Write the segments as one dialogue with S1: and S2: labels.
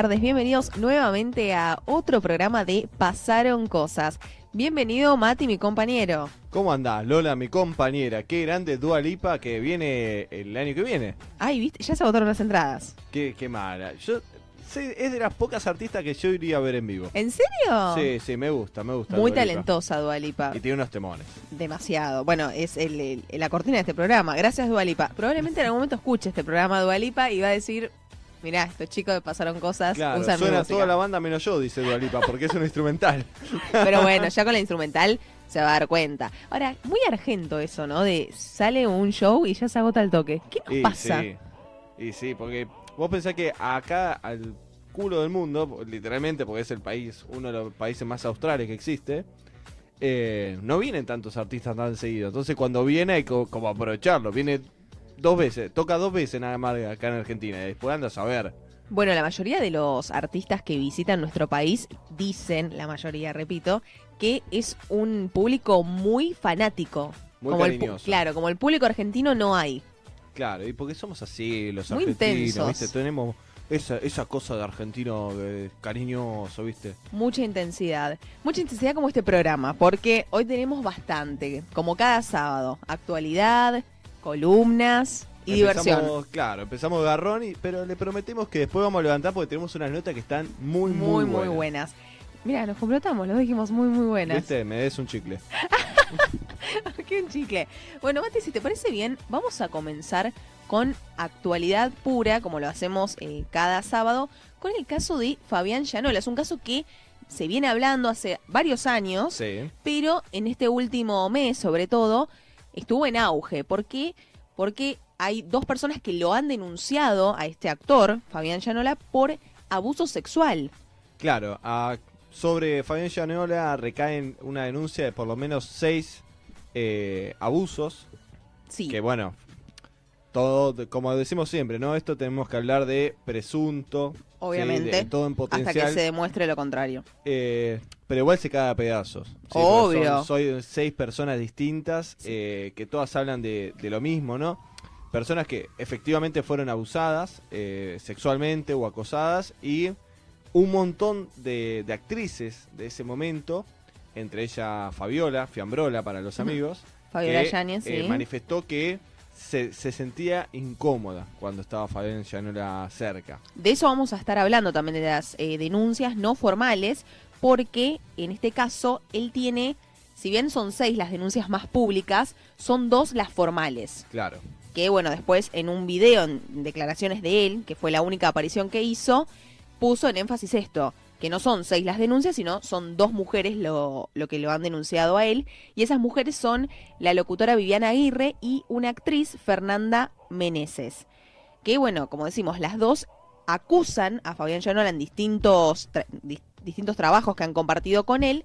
S1: Tardes, bienvenidos nuevamente a otro programa de Pasaron Cosas. Bienvenido Mati, mi compañero.
S2: ¿Cómo andás, Lola, mi compañera? Qué grande Dua Lipa que viene el año que viene.
S1: Ay, viste, ya se agotaron las entradas.
S2: Qué, qué mala. Yo es de las pocas artistas que yo iría a ver en vivo.
S1: ¿En serio?
S2: Sí, sí, me gusta, me gusta.
S1: Muy
S2: Dua
S1: talentosa Dualipa.
S2: Y tiene unos temones.
S1: Demasiado. Bueno, es el- el- la cortina de este programa. Gracias, Dualipa. Probablemente en algún momento escuche este programa Dualipa y va a decir, mirá, estos chicos que pasaron cosas,
S2: Claro,
S1: usan
S2: suena
S1: música".
S2: toda la banda menos yo, dice Dua Lipa, porque es un instrumental.
S1: Pero bueno, ya con la instrumental se va a dar cuenta. Ahora, muy argento eso, ¿no? De sale un show y ya se agota el toque. ¿Qué nos
S2: Y
S1: pasa?
S2: sí, y sí, porque vos pensás que acá al culo del mundo, literalmente, porque es el país, uno de los países más australes que existe, eh, no vienen tantos artistas tan seguidos. Entonces cuando viene hay co- como aprovecharlo. Viene dos veces, toca dos veces nada más acá en Argentina. Y después andas a ver.
S1: Bueno, la mayoría de los artistas que visitan nuestro país dicen, la mayoría, repito, que es un público muy fanático.
S2: Muy
S1: como el claro, como el público argentino no hay.
S2: Claro, y porque somos así, los
S1: Muy
S2: argentinos,
S1: intensos.
S2: ¿viste? Tenemos esa, esa cosa de argentino eh, cariñoso, ¿viste?
S1: Mucha intensidad. Mucha intensidad como este programa, porque hoy tenemos bastante, como cada sábado. Actualidad, columnas y diversión.
S2: Empezamos, Claro, empezamos garrón, y, pero le prometemos que después vamos a levantar porque tenemos unas notas que están muy,
S1: Muy,
S2: muy,
S1: muy
S2: buenas.
S1: buenas. Mira, nos complotamos, los dijimos muy, muy buenas.
S2: ¿Viste? Me des un chicle.
S1: Qué un chicle. Bueno, Mati, si te parece bien, vamos a comenzar con actualidad pura, como lo hacemos eh, cada sábado, con el caso de Fabián Llanola. Es un caso que se viene hablando hace varios años,
S2: Sí.
S1: pero en este último mes, sobre todo, estuvo en auge. ¿Por qué? Porque hay dos personas que lo han denunciado a este actor, Fabián Llanola, por abuso sexual.
S2: Claro, a- sobre Fabián Llanola recaen una denuncia de por lo menos seis eh, abusos.
S1: Sí.
S2: Que bueno, todo, como decimos siempre, ¿no? Esto tenemos que hablar de presunto. ¿Sí?
S1: Obviamente.
S2: de todo en
S1: hasta que se demuestre lo contrario.
S2: Eh, pero igual se cae a pedazos.
S1: Obvio.
S2: Soy seis personas distintas eh, que todas hablan de, de lo mismo, ¿no? Personas que efectivamente fueron abusadas eh, sexualmente o acosadas y un montón de, de actrices de ese momento, entre ellas Fabiola, Fiambrola para los amigos,
S1: Fabiola
S2: que,
S1: Yáñez, sí.
S2: manifestó que se, se sentía incómoda cuando estaba Fabián Llanola cerca.
S1: De eso vamos a estar hablando también de las eh, denuncias no formales, porque en este caso él tiene, si bien son seis las denuncias más públicas, son dos las formales.
S2: Claro.
S1: Que bueno, después en un video, en declaraciones de él, que fue la única aparición que hizo, puso en énfasis esto, que no son seis las denuncias, sino son dos mujeres lo, lo que lo han denunciado a él. Y esas mujeres son la locutora Viviana Aguirre y una actriz, Fernanda Meneses. Que bueno, como decimos, las dos acusan a Fabián Llanola en distintos, distintos trabajos que han compartido con él,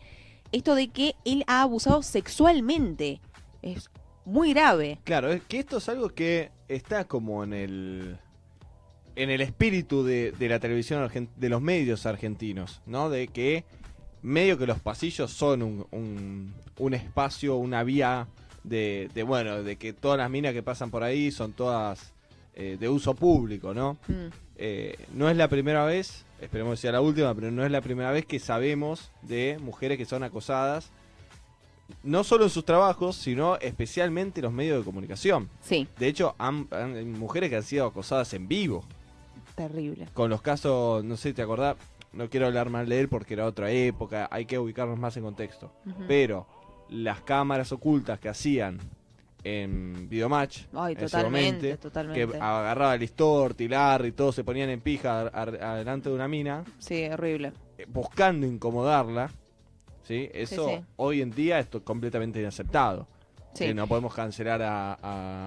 S1: esto de que él ha abusado sexualmente. Es muy grave.
S2: Claro, es que esto es algo que está como en el en el espíritu de, de la televisión de los medios argentinos, ¿no? De que medio que los pasillos son un, un, un espacio, una vía de, de, bueno, de que todas las minas que pasan por ahí son todas eh, de uso público, ¿no?
S1: Mm.
S2: Eh, no es la primera vez, esperemos que sea la última, pero no es la primera vez que sabemos de mujeres que son acosadas, no solo en sus trabajos, sino especialmente en los medios de comunicación.
S1: Sí,
S2: De hecho, han, han- hay mujeres que han sido acosadas en vivo,
S1: terrible.
S2: con los casos, no sé te acordás, no quiero hablar mal de él porque era otra época, hay que ubicarnos más en contexto, pero las cámaras ocultas que hacían en Videomatch,
S1: Ay,
S2: en ese
S1: totalmente,
S2: momento, que agarraba el Tilar y todos se ponían en pija adelante de una mina,
S1: Sí, horrible.
S2: eh, buscando incomodarla, ¿sí? Eso
S1: sí.
S2: hoy en día es completamente inaceptado.
S1: Sí.
S2: Sí, no podemos cancelar a,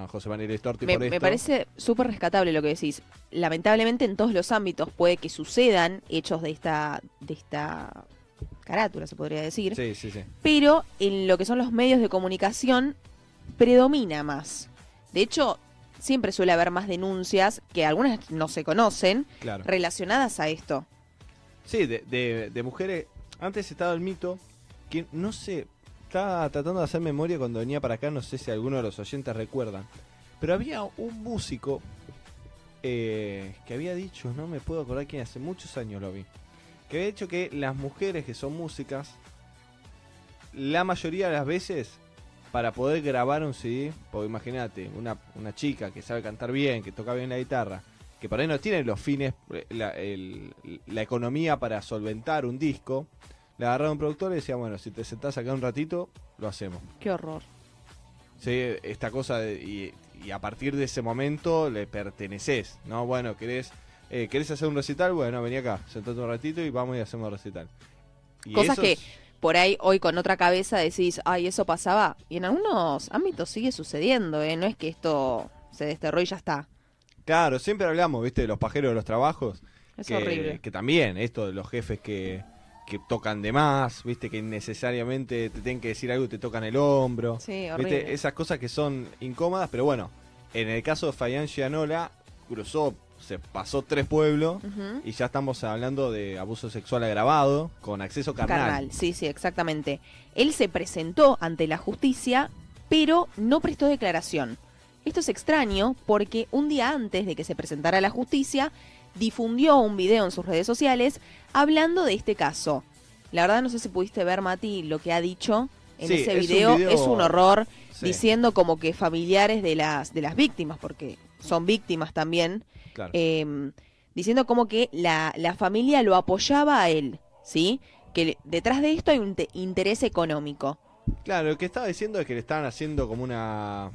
S2: a José Manuel Listorti
S1: Me,
S2: por esto.
S1: me parece súper rescatable lo que decís. Lamentablemente en todos los ámbitos puede que sucedan hechos de esta, de esta carátula, se podría decir.
S2: Sí, sí, sí.
S1: Pero en lo que son los medios de comunicación predomina más. De hecho, siempre suele haber más denuncias, que algunas no se conocen,
S2: Claro.
S1: relacionadas a esto.
S2: Sí, de, de- de mujeres. Antes estaba el mito que no sé. Estaba tratando de hacer memoria cuando venía para acá. No sé si alguno de los oyentes recuerdan. Pero había un músico eh, que había dicho, no me puedo acordar quién, hace muchos años lo vi, que había dicho que las mujeres que son músicas, la mayoría de las veces, para poder grabar un CD, porque imagínate, una, una chica que sabe cantar bien, que toca bien la guitarra, que por ahí no tiene los fines, eh, la, la economía para solventar un disco, le agarraron un productor y decía, bueno, si te sentás acá un ratito, lo hacemos.
S1: Qué horror.
S2: Sí, esta cosa de- y, y a partir de ese momento le perteneces, ¿no? Bueno, querés, eh, ¿querés hacer un recital? Bueno, vení acá, sentate un ratito y vamos y hacemos recital. Y
S1: Cosas que por ahí hoy con otra cabeza decís, ay, eso pasaba. Y en algunos ámbitos sigue sucediendo, ¿eh? No es que esto se desterró y ya está.
S2: Claro, siempre hablamos, viste, de los pajeros de los trabajos.
S1: Es
S2: que,
S1: horrible.
S2: Que también, esto de los jefes que, que tocan de más, viste, que innecesariamente te tienen que decir algo y te tocan el hombro.
S1: Sí, horrible.
S2: ¿Viste? Esas cosas que son incómodas, pero bueno, en el caso de Fabián Gianola, cruzó, se pasó tres pueblos y ya estamos hablando de abuso sexual agravado con acceso carnal.
S1: Carnal, sí, sí, exactamente. Él se presentó ante la justicia, pero no prestó declaración. Esto es extraño porque un día antes de que se presentara a la justicia, difundió un video en sus redes sociales hablando de este caso. La verdad no sé si pudiste ver, Mati, lo que ha dicho en
S2: Sí,
S1: ese
S2: es un
S1: video. Es un horror,
S2: Sí,
S1: diciendo como que familiares de las, de las víctimas, porque son víctimas también,
S2: claro.
S1: eh, diciendo como que la, la familia lo apoyaba a él, ¿sí? Que detrás de esto hay un te- interés económico.
S2: Claro, lo que estaba diciendo es que le estaban haciendo como una...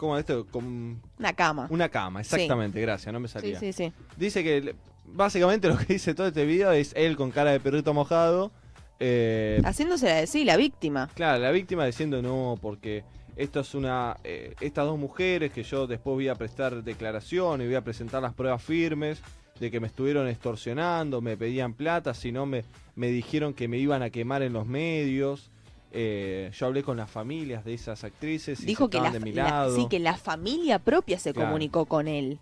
S2: ¿Cómo esto? Como
S1: Una cama.
S2: una cama, exactamente, gracias, no me
S1: Sí,
S2: salía.
S1: sí, sí.
S2: Dice que básicamente lo que dice todo este video es él con cara de perrito mojado. eh,
S1: Haciéndose la sí, la víctima.
S2: Claro, la víctima diciendo no, porque esto es una. eh, estas dos mujeres que yo después voy a prestar declaración y voy a presentar las pruebas firmes de que me estuvieron extorsionando, me pedían plata, si no me, me dijeron que me iban a quemar en los medios. Eh, yo hablé con las familias de esas actrices y
S1: Dijo
S2: se
S1: que la,
S2: de mi
S1: la-
S2: lado.
S1: sí, que la familia propia se
S2: Claro.
S1: comunicó con él.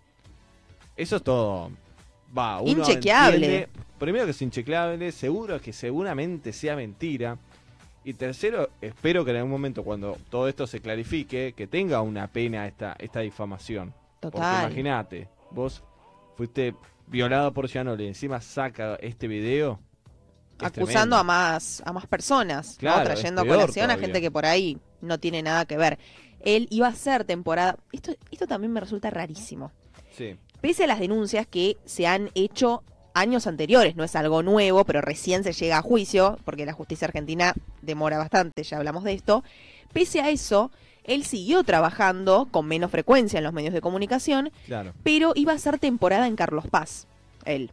S2: Eso es todo. Va, uno
S1: Inchequeable.
S2: entiende- primero que es inchequeable, seguro que seguramente sea mentira. Y tercero, espero que en algún momento cuando todo esto se clarifique, que tenga una pena esta, esta difamación. Porque
S1: Total.
S2: imagínate, vos fuiste violado por Gianoli encima saca este video.
S1: Acusando
S2: tremendo.
S1: a más a más personas, trayendo a colación a gente que por ahí no tiene nada que ver. Él iba a ser temporada. Esto, esto también me resulta rarísimo.
S2: Sí,
S1: Pese a las denuncias que se han hecho años anteriores, no es algo nuevo, pero recién se llega a juicio, porque la justicia argentina demora bastante, ya hablamos de esto. Pese a eso, él siguió trabajando con menos frecuencia en los medios de comunicación,
S2: claro.
S1: pero iba a ser temporada en Carlos Paz, él.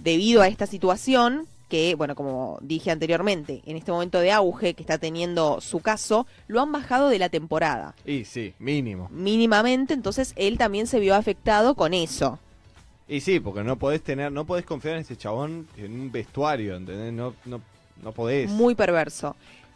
S1: Debido a esta situación, que, bueno, como dije anteriormente, en este momento de auge que está teniendo su caso, lo han bajado de la temporada.
S2: Y sí, mínimo.
S1: Mínimamente, entonces él también se vio afectado con eso.
S2: Y sí, porque no podés tener, no podés confiar en ese chabón en un vestuario, ¿entendés? No, no, no podés.
S1: Muy perverso.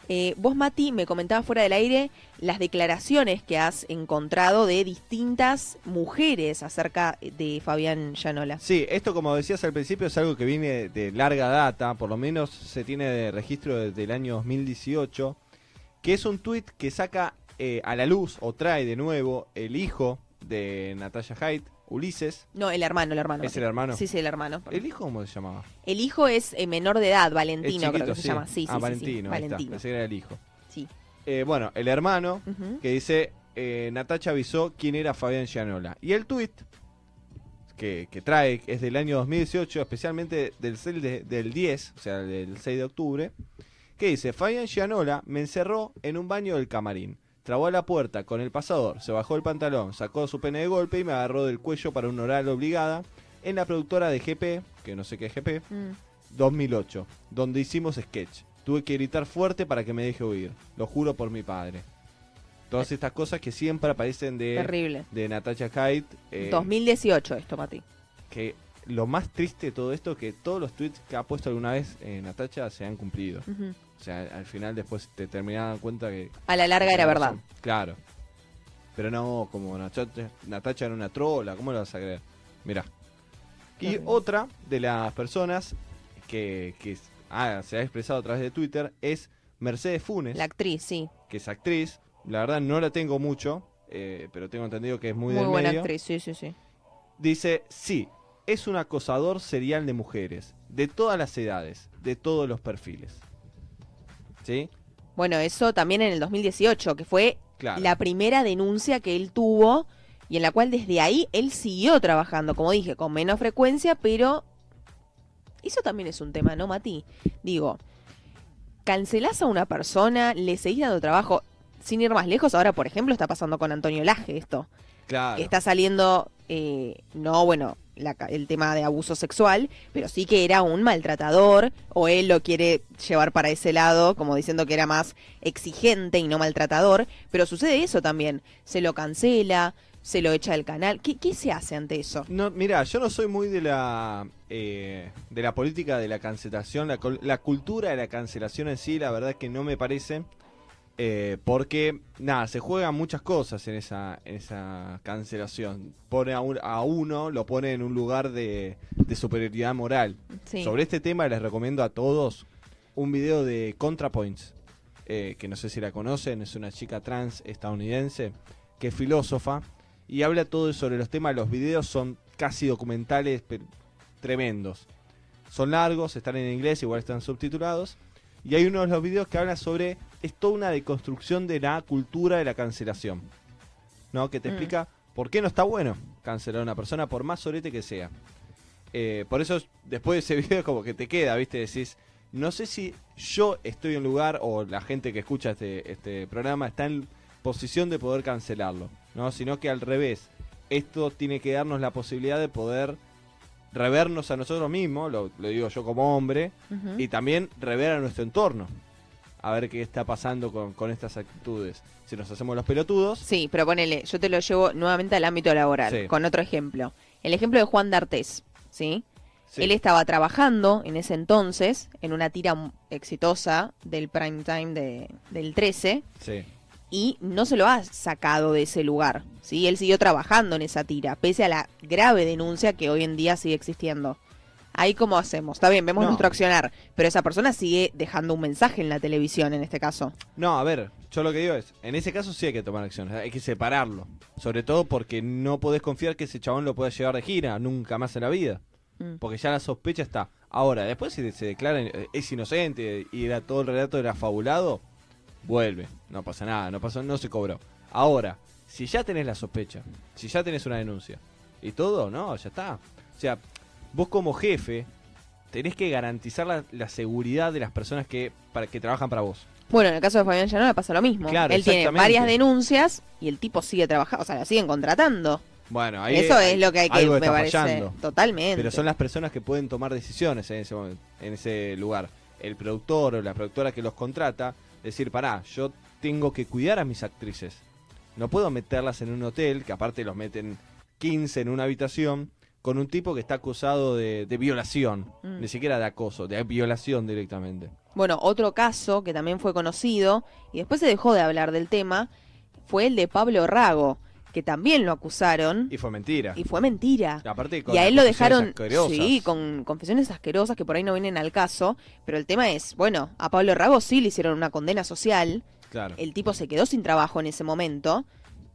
S1: Eh, vos, Mati, me comentabas fuera del aire las declaraciones que has encontrado de distintas mujeres acerca de Fabián Llanola.
S2: Sí, esto como decías al principio es algo que viene de larga data, por lo menos se tiene de registro desde el año 2018, que es un tuit que saca eh, a la luz o trae de nuevo el hijo de Natalia Haidt, Ulises.
S1: No, el hermano, el hermano.
S2: ¿Es el hermano?
S1: Sí, sí, el hermano.
S2: ¿El hijo cómo se llamaba?
S1: El hijo es eh, menor de edad, Valentino, creo que se llama. Sí, sí,
S2: ah,
S1: sí,
S2: Valentino,
S1: Valentino.
S2: pensé que era el hijo.
S1: Sí.
S2: Eh, bueno, el hermano que dice, eh, Natacha avisó quién era Fabián Gianola. Y el tuit que, que trae es del año 2018, especialmente del, 6 de- del 10, o sea, del 6 de octubre, que dice, Fabián Gianola me encerró en un baño del camarín. Trabó a la puerta con el pasador, se bajó el pantalón, sacó su pene de golpe y me agarró del cuello para un oral obligada en la productora de GP, que no sé qué es GP,
S1: Mm.
S2: 2008, donde hicimos sketch. Tuve que gritar fuerte para que me deje huir. Lo juro por mi padre. Todas estas cosas que siempre aparecen de,
S1: Terrible.
S2: de Natacha Haidt. eh,
S1: 2018 esto, Mati.
S2: que lo más triste de todo esto es que todos los tweets que ha puesto alguna vez eh, Natacha se han cumplido. O sea, al final después te terminaban dando cuenta que...
S1: A la larga era verdad.
S2: Claro. Pero no, como Natacha, Natacha era una trola, ¿cómo lo vas a creer? Mirá. Y otra de las personas que, que ah, se ha expresado a través de Twitter es Mercedes Funes,
S1: La actriz, sí.
S2: que es actriz. La verdad no la tengo mucho, eh, pero tengo entendido que es muy,
S1: Muy,
S2: del
S1: buena
S2: medio.
S1: actriz, sí, sí, sí.
S2: Dice, sí, es un acosador serial de mujeres, de todas las edades, de todos los perfiles. ¿Sí?
S1: Bueno, eso también en el 2018, que fue
S2: Claro.
S1: la primera denuncia que él tuvo y en la cual desde ahí él siguió trabajando, como dije, con menos frecuencia, pero eso también es un tema, ¿no, Mati? Digo, cancelás a una persona, le seguís dando trabajo, sin ir más lejos, ahora por ejemplo está pasando con Antonio Laje esto.
S2: Claro.
S1: Está saliendo, eh, no, bueno, la el tema de abuso sexual, pero sí que era un maltratador, o él lo quiere llevar para ese lado, como diciendo que era más exigente y no maltratador, pero sucede eso también, se lo cancela, se lo echa del canal, ¿qué, qué se hace ante eso?
S2: No, mira, yo no soy muy de la eh, de la política de la cancelación, la, la cultura de la cancelación en sí, la verdad es que no me parece, eh, porque nada, se juegan muchas cosas en esa en esa cancelación. Pone a, un- a uno, lo pone en un lugar de, de superioridad moral.
S1: Sí.
S2: Sobre este tema les recomiendo a todos un video de ContraPoints, eh, que no sé si la conocen, es una chica trans estadounidense que es filósofa y habla todo sobre los temas. Los videos son casi documentales pero tremendos. Son largos, están en inglés, igual están subtitulados. Y hay uno de los videos que habla sobre, es toda una deconstrucción de la cultura de la cancelación. ¿No? Que te
S1: Mm.
S2: explica por qué no está bueno cancelar a una persona, por más sorete que sea. Eh, por eso, después de ese video, como que te queda, ¿viste? Decís, no sé si yo estoy en lugar o la gente que escucha este, este programa está en posición de poder cancelarlo, ¿no? Sino que al revés, esto tiene que darnos la posibilidad de poder revernos a nosotros mismos, lo, lo digo yo como hombre, y también rever a nuestro entorno. A ver qué está pasando con, con estas actitudes. Si nos hacemos los pelotudos,
S1: Sí, pero ponele, yo te lo llevo nuevamente al ámbito laboral,
S2: Sí.
S1: con otro ejemplo. El ejemplo de Juan D'Artés, ¿sí?
S2: sí,
S1: Él estaba trabajando en ese entonces en una tira exitosa del prime time de, del 13
S2: sí.
S1: Y no se lo ha sacado de ese lugar. ¿sí? Él siguió trabajando en esa tira, pese a la grave denuncia que hoy en día sigue existiendo. Ahí cómo hacemos, está bien, vemos
S2: No.
S1: nuestro accionar, pero esa persona sigue dejando un mensaje en la televisión en este caso.
S2: No, a ver, yo lo que digo es, en ese caso sí hay que tomar acciones, hay que separarlo. Sobre todo porque no podés confiar que ese chabón lo pueda llevar de gira nunca más en la vida.
S1: Mm.
S2: Porque ya la sospecha está. Ahora, después si se declara eh, es inocente y era todo el relato era fabulado, vuelve. No pasa nada, no pasó, no se cobró. Ahora, si ya tenés la sospecha, si ya tenés una denuncia y todo, no, ya está. O sea, vos como jefe tenés que garantizar la, la seguridad de las personas que para que trabajan para vos.
S1: Bueno, en el caso de Fabián Llanola pasa lo mismo.
S2: Claro,
S1: Él tiene varias denuncias y el tipo sigue trabajando, o sea, lo siguen contratando.
S2: Bueno, ahí
S1: Eso es lo que hay que, me parece.
S2: fallando.
S1: Totalmente.
S2: Pero son las personas que pueden tomar decisiones en ese, momento- en ese lugar. El productor o la productora que los contrata, decir, pará, yo tengo que cuidar a mis actrices. No puedo meterlas en un hotel, que aparte los meten 15 en una habitación, con un tipo que está acusado de, de violación.
S1: Mm.
S2: Ni siquiera de acoso, de violación directamente.
S1: Bueno, otro caso que también fue conocido y después se dejó de hablar del tema fue el de Pablo Rago, que también lo acusaron
S2: Y fue mentira.
S1: y fue mentira.
S2: Aparte con
S1: Y a él lo dejaron,
S2: asquerosas.
S1: sí, con confesiones asquerosas que por ahí no vienen al caso, pero el tema es, bueno, a Pablo Rago sí le hicieron una condena social,
S2: Claro.
S1: el tipo se quedó sin trabajo en ese momento,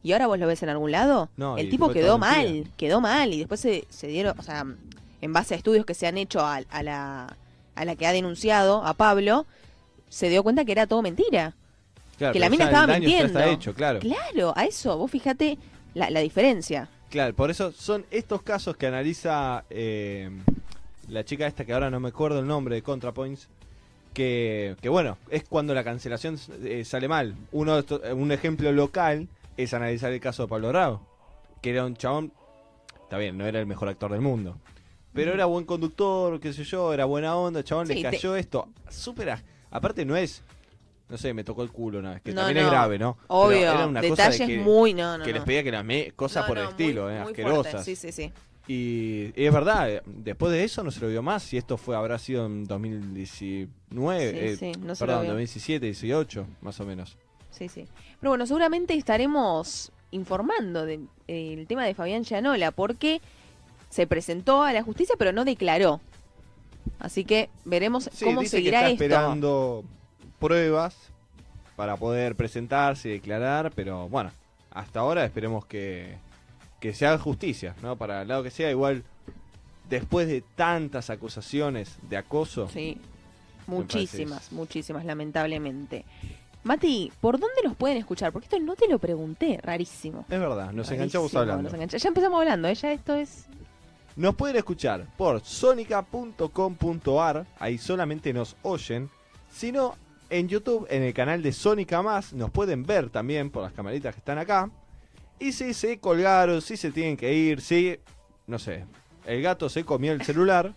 S1: y ahora vos lo ves en algún lado,
S2: No,
S1: el tipo quedó mal,
S2: mentira.
S1: quedó mal, y después se, se dieron, o sea, en base a estudios que se han hecho a, a la, a la que ha denunciado, a Pablo, se dio cuenta que era todo mentira.
S2: Claro,
S1: que la mina estaba mintiendo.
S2: hecho, claro.
S1: Claro, a eso, vos fíjate la, la diferencia.
S2: Claro, por eso son estos casos que analiza eh, la chica esta que ahora no me acuerdo el nombre de ContraPoints, que, que bueno, es cuando la cancelación eh, sale mal. Uno un ejemplo local es analizar el caso de Pablo Rago, que era un chabón, está bien, no era el mejor actor del mundo, pero era buen conductor, qué sé yo, era buena onda, chabón
S1: Sí,
S2: le
S1: te-
S2: cayó esto, súper... Aparte no es, no sé, me tocó el culo una vez, que
S1: No,
S2: también es grave, ¿no? Pero
S1: Obvio,
S2: era una cosa de
S1: detalles
S2: que-
S1: muy, no, no,
S2: que les pedía que las me- cosas por el estilo,
S1: muy-
S2: eh,
S1: muy
S2: asquerosas.
S1: fuerte, Sí, sí, sí.
S2: Y, y es verdad, eh, después de eso no se lo vio más. Y esto fue habrá sido en 2019,
S1: Sí,
S2: eh,
S1: sí, no se lo
S2: perdón,
S1: vio.
S2: 2017, 18, más o menos.
S1: Sí, sí. Pero bueno, seguramente estaremos informando del tema de Fabián Llanola, porque se presentó a la justicia, pero no declaró. Así que veremos
S2: Sí,
S1: cómo
S2: dice
S1: seguirá
S2: que está
S1: esto.
S2: esperando pruebas para poder presentarse y declarar, pero bueno, hasta ahora esperemos que, que se haga justicia, ¿no? Para el lado que sea, igual, después de tantas acusaciones de acoso,
S1: Sí, muchísimas, muchísimas, lamentablemente. Mati, ¿por dónde los pueden escuchar? Porque esto no te lo pregunté, rarísimo.
S2: es verdad, nos enganchamos hablando.
S1: nos engancha- Ya empezamos hablando, ¿eh? ya esto es...
S2: Nos pueden escuchar por sonica.com.ar, ahí solamente nos oyen. Si no, en YouTube, en el canal de Sónica Más, nos pueden ver también por las camaritas que están acá. Y si se colgaron, si se tienen que ir, si, no sé, el gato se comió el celular,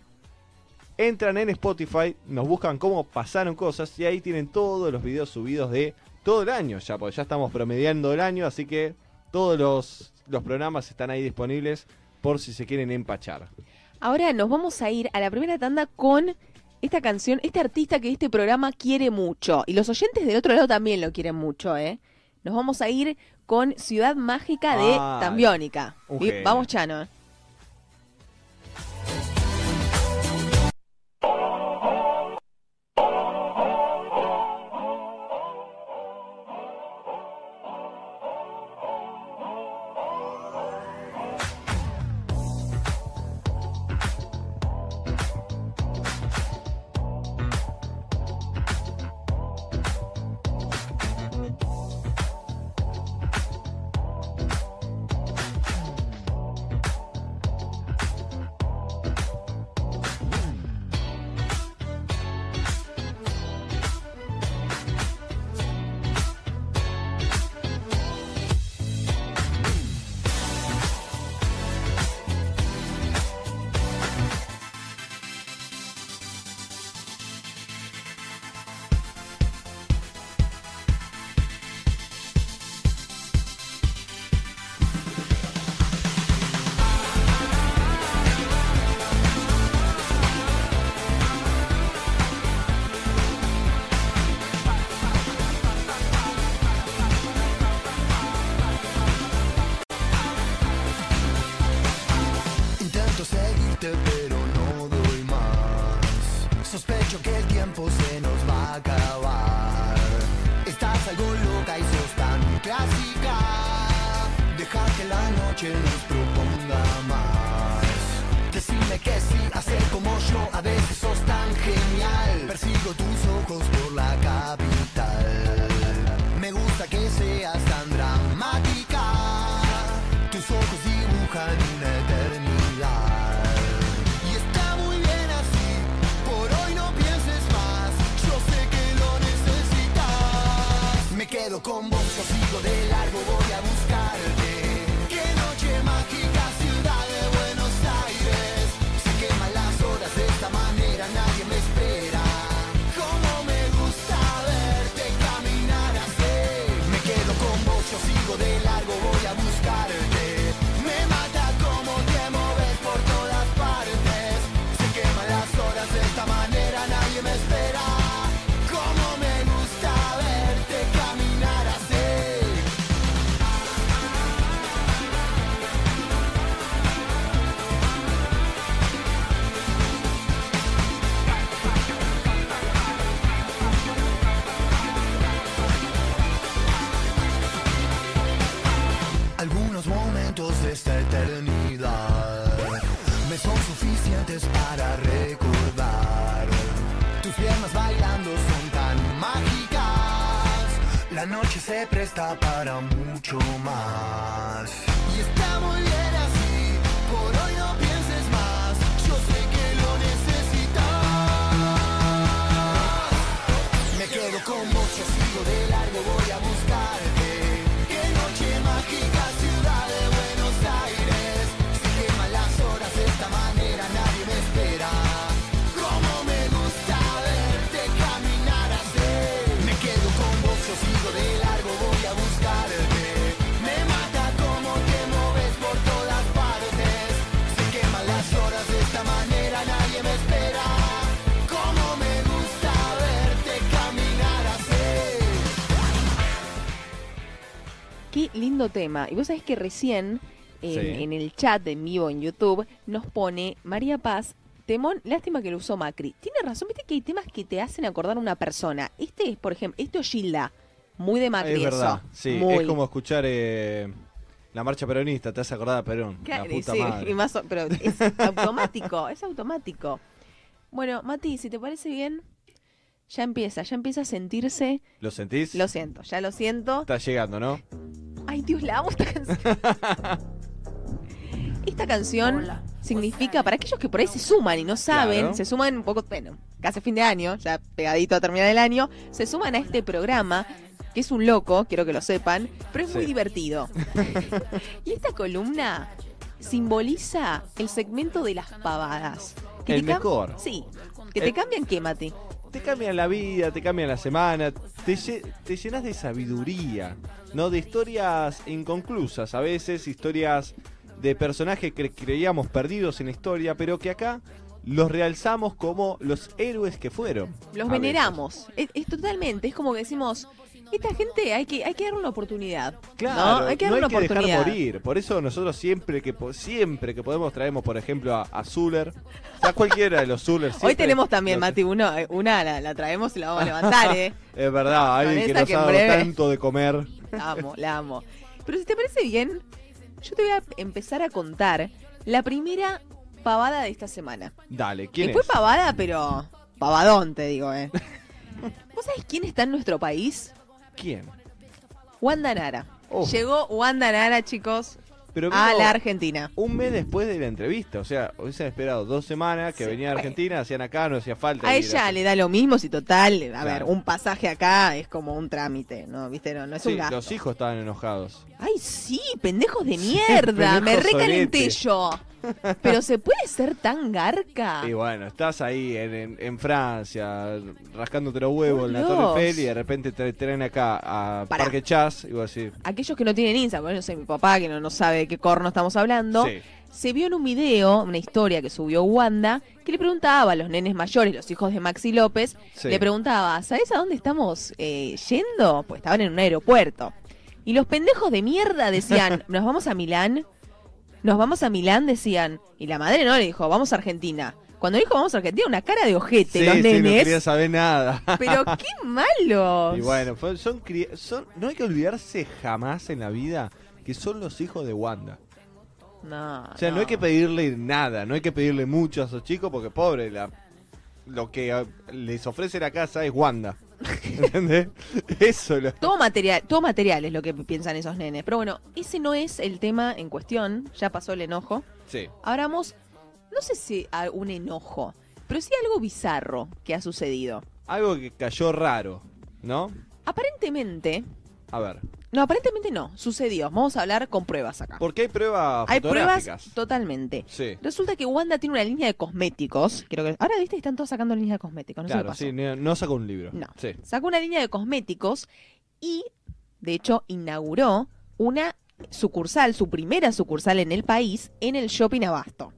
S2: entran en Spotify, nos buscan cómo pasaron cosas y ahí tienen todos los videos subidos de todo el año ya, porque ya estamos promediando el año, así que todos los, los programas están ahí disponibles por si se quieren empachar.
S1: Ahora nos vamos a ir a la primera tanda con esta canción, este artista que este programa quiere mucho. Y los oyentes del otro lado también lo quieren mucho, ¿eh? Nos vamos a ir con Ciudad Mágica de
S2: Ah,
S1: Tambiónica. Vamos, Chano.
S3: Para recordar. Tus piernas bailando son tan mágicas. La noche se presta para mucho más. Y está muy bien así. Por hoy no pienses más. Yo sé que lo necesitas. Me quedo con yo sigo de largo, voy a buscarte. Qué noche mágica,
S1: lindo tema. Y vos sabés que recién en,
S2: Sí.
S1: en el chat en vivo en YouTube nos pone María Paz. Temón, lástima que lo usó Macri. Tiene razón, viste que hay temas que te hacen acordar a una persona. Este es, por ejemplo, este es Gilda. Muy de Macri
S2: es verdad,
S1: eso.
S2: sí,
S1: Muy.
S2: es como escuchar, eh, La marcha peronista, te has acordado de Perón.
S1: Claro,
S2: la puta
S1: sí,
S2: madre.
S1: y más o- pero es automático, es automático. Bueno, Mati, si te parece bien, ya empieza, ya empieza a sentirse.
S2: ¿Lo sentís?
S1: Lo siento, ya lo siento.
S2: Está llegando, ¿no?
S1: Ay, Dios, la amo esta canción. Esta canción significa, para aquellos que por ahí se suman y no saben,
S2: Claro.
S1: se suman un poco, bueno, casi fin de año, ya pegadito a terminar el año, se suman a este programa, que es un loco, quiero que lo sepan, pero es muy divertido. y esta columna simboliza el segmento de las pavadas. Que
S2: El
S1: te
S2: mejor.
S1: Sí. Que
S2: El-
S1: te cambian qué, Mati.
S2: Te cambian la vida, te cambian la semana, te, te llenas de sabiduría, ¿no? De historias inconclusas, a veces historias de personajes que creíamos perdidos en la historia, pero que acá los realzamos como los héroes que fueron.
S1: Los veneramos. Es, es totalmente, es como que decimos, esta gente hay que, hay que darle una oportunidad.
S2: Claro,
S1: ¿no? Hay que darle una
S2: dejar
S1: oportunidad.
S2: morir. Por eso nosotros siempre que siempre que podemos traemos, por ejemplo, a, a Zuller. O sea, cualquiera de los Zuller.
S1: Hoy tenemos también,
S2: los-
S1: Mati, uno, una la, la traemos y la vamos a levantar, ¿eh?
S2: Es verdad, alguien que nos
S1: que
S2: ha dado
S1: breve-
S2: tanto de comer.
S1: La amo, la amo. Pero si te parece bien, yo te voy a empezar a contar la primera pavada de esta semana.
S2: Dale, ¿quién
S1: que fue
S2: es?
S1: pavada, pero pavadón, te digo, ¿eh? ¿Vos sabés quién está en nuestro país?
S2: ¿Quién?
S1: Wanda Nara.
S2: Oh.
S1: Llegó Wanda Nara, chicos,
S2: Pero
S1: a la Argentina.
S2: un mes después de la entrevista. O sea, hubiesen esperado dos semanas que
S1: Sí,
S2: venía a. Argentina, hacían acá, no hacía falta.
S1: A ella le da lo mismo si total, a ver, un pasaje acá es como un trámite, ¿no? ¿Viste? No, no es
S2: Sí,
S1: un gasto.
S2: los hijos estaban enojados.
S1: Ay, sí, pendejos de mierda, me recalenté yo. Pero se puede ser tan garca.
S2: Y bueno, estás ahí en, en- en Francia, rascándote los huevos en la Torre
S1: Dios.
S2: Eiffel y de repente te traen acá a
S1: Pará.
S2: Parque Chas y vos decís,
S1: Aquellos que no tienen Instagram, bueno, no sé, mi papá que no, no sabe de qué corno estamos hablando,
S2: sí,
S1: se vio en un video, una historia que subió Wanda, que le preguntaba a los nenes mayores, los hijos de Maxi López,
S2: sí.
S1: le preguntaba, ¿sabes a dónde estamos eh, yendo? Pues estaban en un aeropuerto. Y los pendejos de mierda decían, ¿nos vamos a Milán? ¿Nos vamos a Milán? Decían. Y la madre no le dijo, vamos a Argentina. Cuando dijo vamos a Argentina, una cara de ojete,
S2: Sí,
S1: los
S2: sí, no
S1: nenes.
S2: quería saber nada.
S1: Pero qué malos.
S2: Y bueno, son, no hay que olvidarse jamás en la vida que son los hijos de Wanda.
S1: No,
S2: O sea, no. hay que pedirle nada, no hay que pedirle mucho a esos chicos porque pobre, la, lo que ah, les ofrece la casa es Wanda. ¿Entendés? Eso lo...
S1: Todo material, todo material es lo que piensan esos nenes. Pero bueno, ese no es el tema en cuestión. Ya pasó el enojo.
S2: Sí.
S1: Hablamos, no sé si a un enojo, pero sí algo bizarro que ha sucedido.
S2: Algo que cayó raro, ¿no?
S1: Aparentemente,
S2: A ver,
S1: no, aparentemente no, sucedió. Vamos a hablar con pruebas acá.
S2: porque hay pruebas
S1: Hay pruebas totalmente.
S2: Sí,
S1: Resulta que Wanda tiene una línea de cosméticos. Creo que ahora viste que están todos sacando línea de cosméticos. No sé qué
S2: claro,
S1: pasó.
S2: sí, no, no sacó un libro.
S1: No.
S2: Sí.
S1: Sacó una línea de cosméticos y, de hecho, inauguró una sucursal, su primera sucursal en el país, en el Shopping Abasto.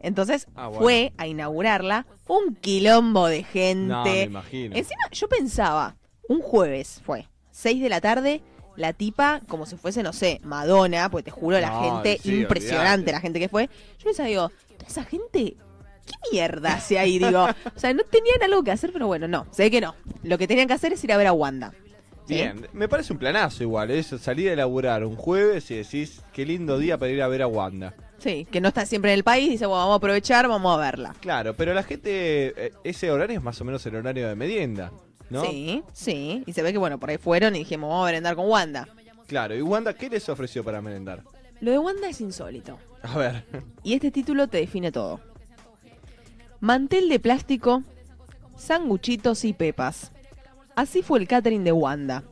S1: Entonces
S2: Ah, bueno.
S1: fue a inaugurarla un quilombo de gente.
S2: No, me imagino.
S1: Encima, yo pensaba, un jueves fue, 6 de la tarde, la tipa, como si fuese, no sé, Madonna, pues te juro, la
S2: No,
S1: gente
S2: sí,
S1: impresionante,
S2: olvidate.
S1: la gente que fue. Yo pensaba, digo, toda esa gente, ¿qué mierda hace ahí? Digo, o sea, no tenían algo que hacer, pero bueno, no, sé que no. Lo que tenían que hacer es ir a ver a Wanda. ¿Sí?
S2: Bien, me parece un planazo igual, eso, salir a laburar un jueves y decís, qué lindo día para ir a ver a Wanda.
S1: Sí, que no está siempre en el país, dice, bueno, vamos a aprovechar, vamos a verla.
S2: Claro, pero la gente, eh, ese horario es más o menos el horario de merienda, ¿no?
S1: Sí, sí, y se ve que, bueno, por ahí fueron y dijimos, vamos a merendar con Wanda.
S2: Claro, y Wanda, ¿qué les ofreció para merendar?
S1: Lo de Wanda es insólito.
S2: A ver,
S1: Y este título te define todo. Mantel de plástico, sanguchitos y pepas. Así fue el catering de Wanda.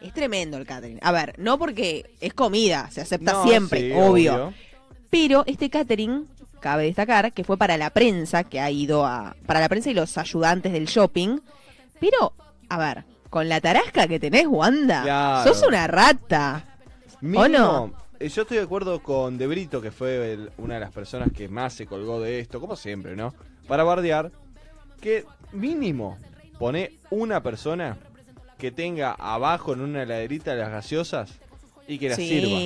S1: Es tremendo el catering. A ver, no porque es comida, se acepta
S2: No,
S1: siempre,
S2: sí,
S1: obvio. Pero este catering, cabe destacar, que fue para la prensa, que ha ido a... Para la prensa y los ayudantes del shopping. Pero, a ver, con la tarasca que tenés, Wanda,
S2: Claro.
S1: sos una rata.
S2: Mínimo,
S1: no?
S2: eh, Yo estoy de acuerdo con De Brito, que fue el- una de las personas que más se colgó de esto, como siempre, ¿no? Para bardear, que mínimo pone una persona que tenga abajo en una heladerita las gaseosas y que las sirva.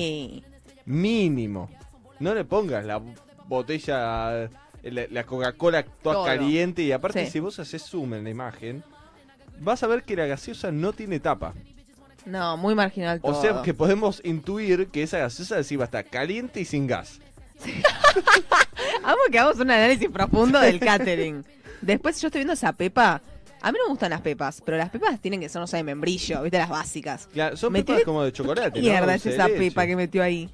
S2: Mínimo. No le pongas la botella, la, la Coca-Cola toda
S1: Todo.
S2: caliente y aparte
S1: Sí.
S2: si vos haces zoom en la imagen, vas a ver que la gaseosa no tiene tapa.
S1: No, muy marginal todo.
S2: O sea que podemos intuir que esa gaseosa encima está caliente y sin gas.
S1: Amo que hagamos un análisis profundo del catering. Después yo estoy viendo esa pepa. A mí no me gustan las pepas, pero las pepas tienen que ser, no sé, de membrillo, ¿viste? Las básicas.
S2: Claro, son
S1: Metió-
S2: pepas como de chocolate.
S1: ¿Qué
S2: ¿no?
S1: mierda es esa
S2: leche.
S1: pepa que metió ahí?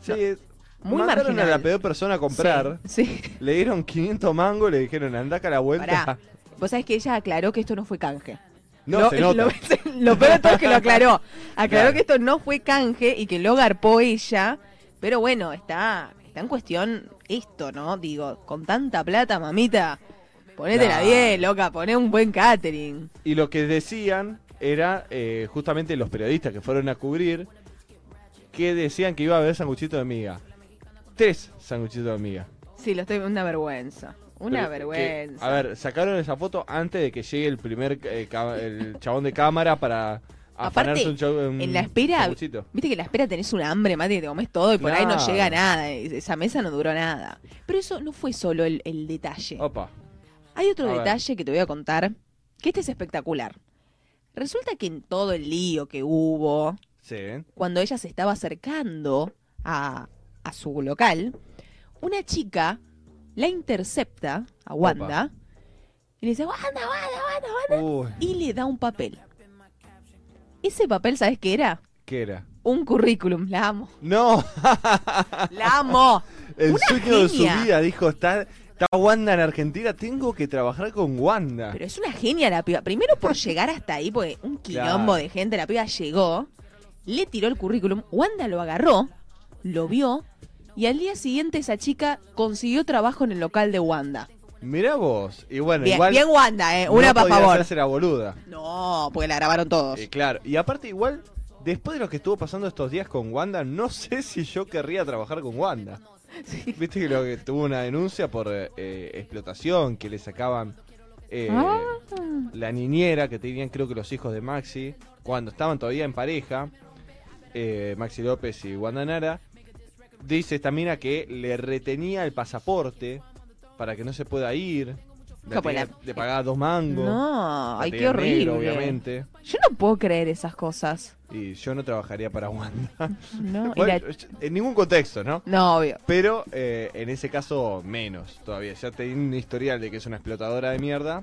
S2: Sí,
S1: No.
S2: es-
S1: Muy
S2: mandaron
S1: marginal.
S2: a la peor persona a comprar.
S1: Sí. sí.
S2: Le dieron 500 mangos y le dijeron, anda acá a la vuelta.
S1: Pará. Vos sabés que ella aclaró que esto no fue canje.
S2: No,
S1: Lo-
S2: se nota.
S1: Lo, lo peor de todo es que lo aclaró. Aclaró
S2: Claro.
S1: que esto no fue canje y que lo garpó ella. Pero bueno, está, está en cuestión esto, ¿no? Digo, con tanta plata, mamita, ponétela
S2: Claro.
S1: bien, loca, poné un buen catering.
S2: Y lo que decían era eh, justamente los periodistas que fueron a cubrir que decían que iba a haber sanguchito de miga. Tres sanguchitos de miga.
S1: Sí, lo estoy una vergüenza. Una
S2: Pero que-
S1: vergüenza.
S2: a ver, sacaron esa foto antes de que llegue el primer eh, el chabón de cámara para
S1: Aparte,
S2: un,
S1: en la espera, viste que en la espera tenés un hambre, Mati, que te comes todo y por ahí no llega nada. Esa mesa no duró nada. Pero eso no fue solo el, el detalle.
S2: Opa.
S1: Hay otro
S2: A ver.
S1: detalle que te voy a contar, que este es espectacular. Resulta que en todo el lío que hubo,
S2: Sí.
S1: cuando ella se estaba acercando a, a su local, una chica la intercepta a Wanda y le dice, Wanda, Wanda, Wanda, Wanda,
S2: Uy,
S1: y le da un papel. Ese papel, ¿sabes qué era?
S2: ¿qué era?
S1: Un currículum, la amo.
S2: No,
S1: La amo.
S2: el
S1: Una
S2: sueño de su vida, dijo, está, está Wanda en Argentina, tengo que trabajar con Wanda.
S1: Pero es una genia la piba. Primero por llegar hasta ahí, porque un quilombo
S2: Claro.
S1: de gente, la piba llegó, le tiró el currículum, Wanda lo agarró, lo vio, y al día siguiente esa chica consiguió trabajo en el local de Wanda.
S2: Mirá vos. Y bueno,
S1: Bien,
S2: igual.
S1: bien Wanda, eh.
S2: no
S1: Una para
S2: podía
S1: favor.
S2: hacerse la boluda.
S1: No, porque la grabaron todos.
S2: Eh, claro. Y aparte, igual, después de lo que estuvo pasando estos días con Wanda, no sé si yo querría trabajar con Wanda. Viste que, lo que tuvo una denuncia por eh, eh, explotación, que le sacaban eh,
S1: Ah.
S2: la niñera que tenían, creo que los hijos de Maxi, cuando estaban todavía en pareja, Maxi López y Wanda Nara. Dice esta mina que le retenía el pasaporte para que no se pueda ir. Le,
S1: No, pues
S2: tenía-
S1: la-
S2: le pagaba dos mangos.
S1: No, ay, qué
S2: negro,
S1: horrible.
S2: obviamente.
S1: Yo no puedo creer esas cosas.
S2: Y yo no trabajaría para Wanda.
S1: No, y
S2: Bueno,
S1: la-
S2: En ningún contexto, ¿no?
S1: no obvio.
S2: Pero eh, en ese caso, menos todavía. Ya tenía un historial de que es una explotadora de mierda.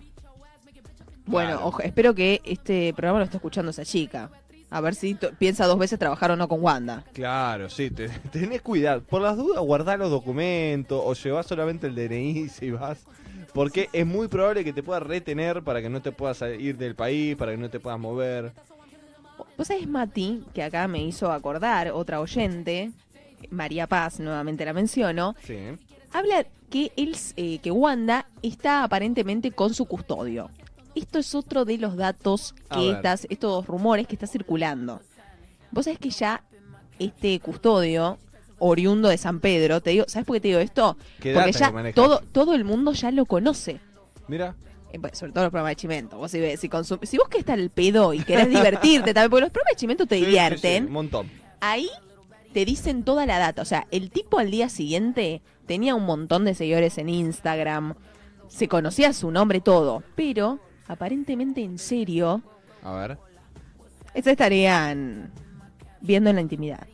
S1: Bueno,
S2: Claro.
S1: ojo, espero que este programa lo esté escuchando esa chica. A ver si piensa dos veces trabajar o no con Wanda.
S2: Claro, sí, te- tenés cuidado. Por las dudas, guardá los documentos o llevás solamente el DNI si vas. Porque es muy probable que te pueda retener para que no te puedas ir del país, para que no te puedas mover.
S1: Vos sabés, Mati, que acá me hizo acordar otra oyente, María Paz, nuevamente la menciono,
S2: Sí.
S1: habla que, él, eh, que Wanda está aparentemente con su custodio. Esto es otro de los datos que estás, estos rumores que está circulando. Vos sabés que ya este custodio, oriundo de San Pedro, te digo, ¿sabes por qué te digo esto?
S2: ¿Qué
S1: Porque ya
S2: que
S1: todo, todo el mundo ya lo conoce.
S2: Mira,
S1: Eh, sobre todo los programas de Chimento. Vos si, si, si vos querés estar el pedo y querés divertirte también, porque los programas de Chimento te
S2: Sí, sí, sí,
S1: divierten,
S2: un montón.
S1: ahí te dicen toda la data. O sea, el tipo al día siguiente tenía un montón de seguidores en Instagram, se conocía su nombre, todo, pero aparentemente en serio,
S2: A ver.
S1: se estarían viendo en la intimidad.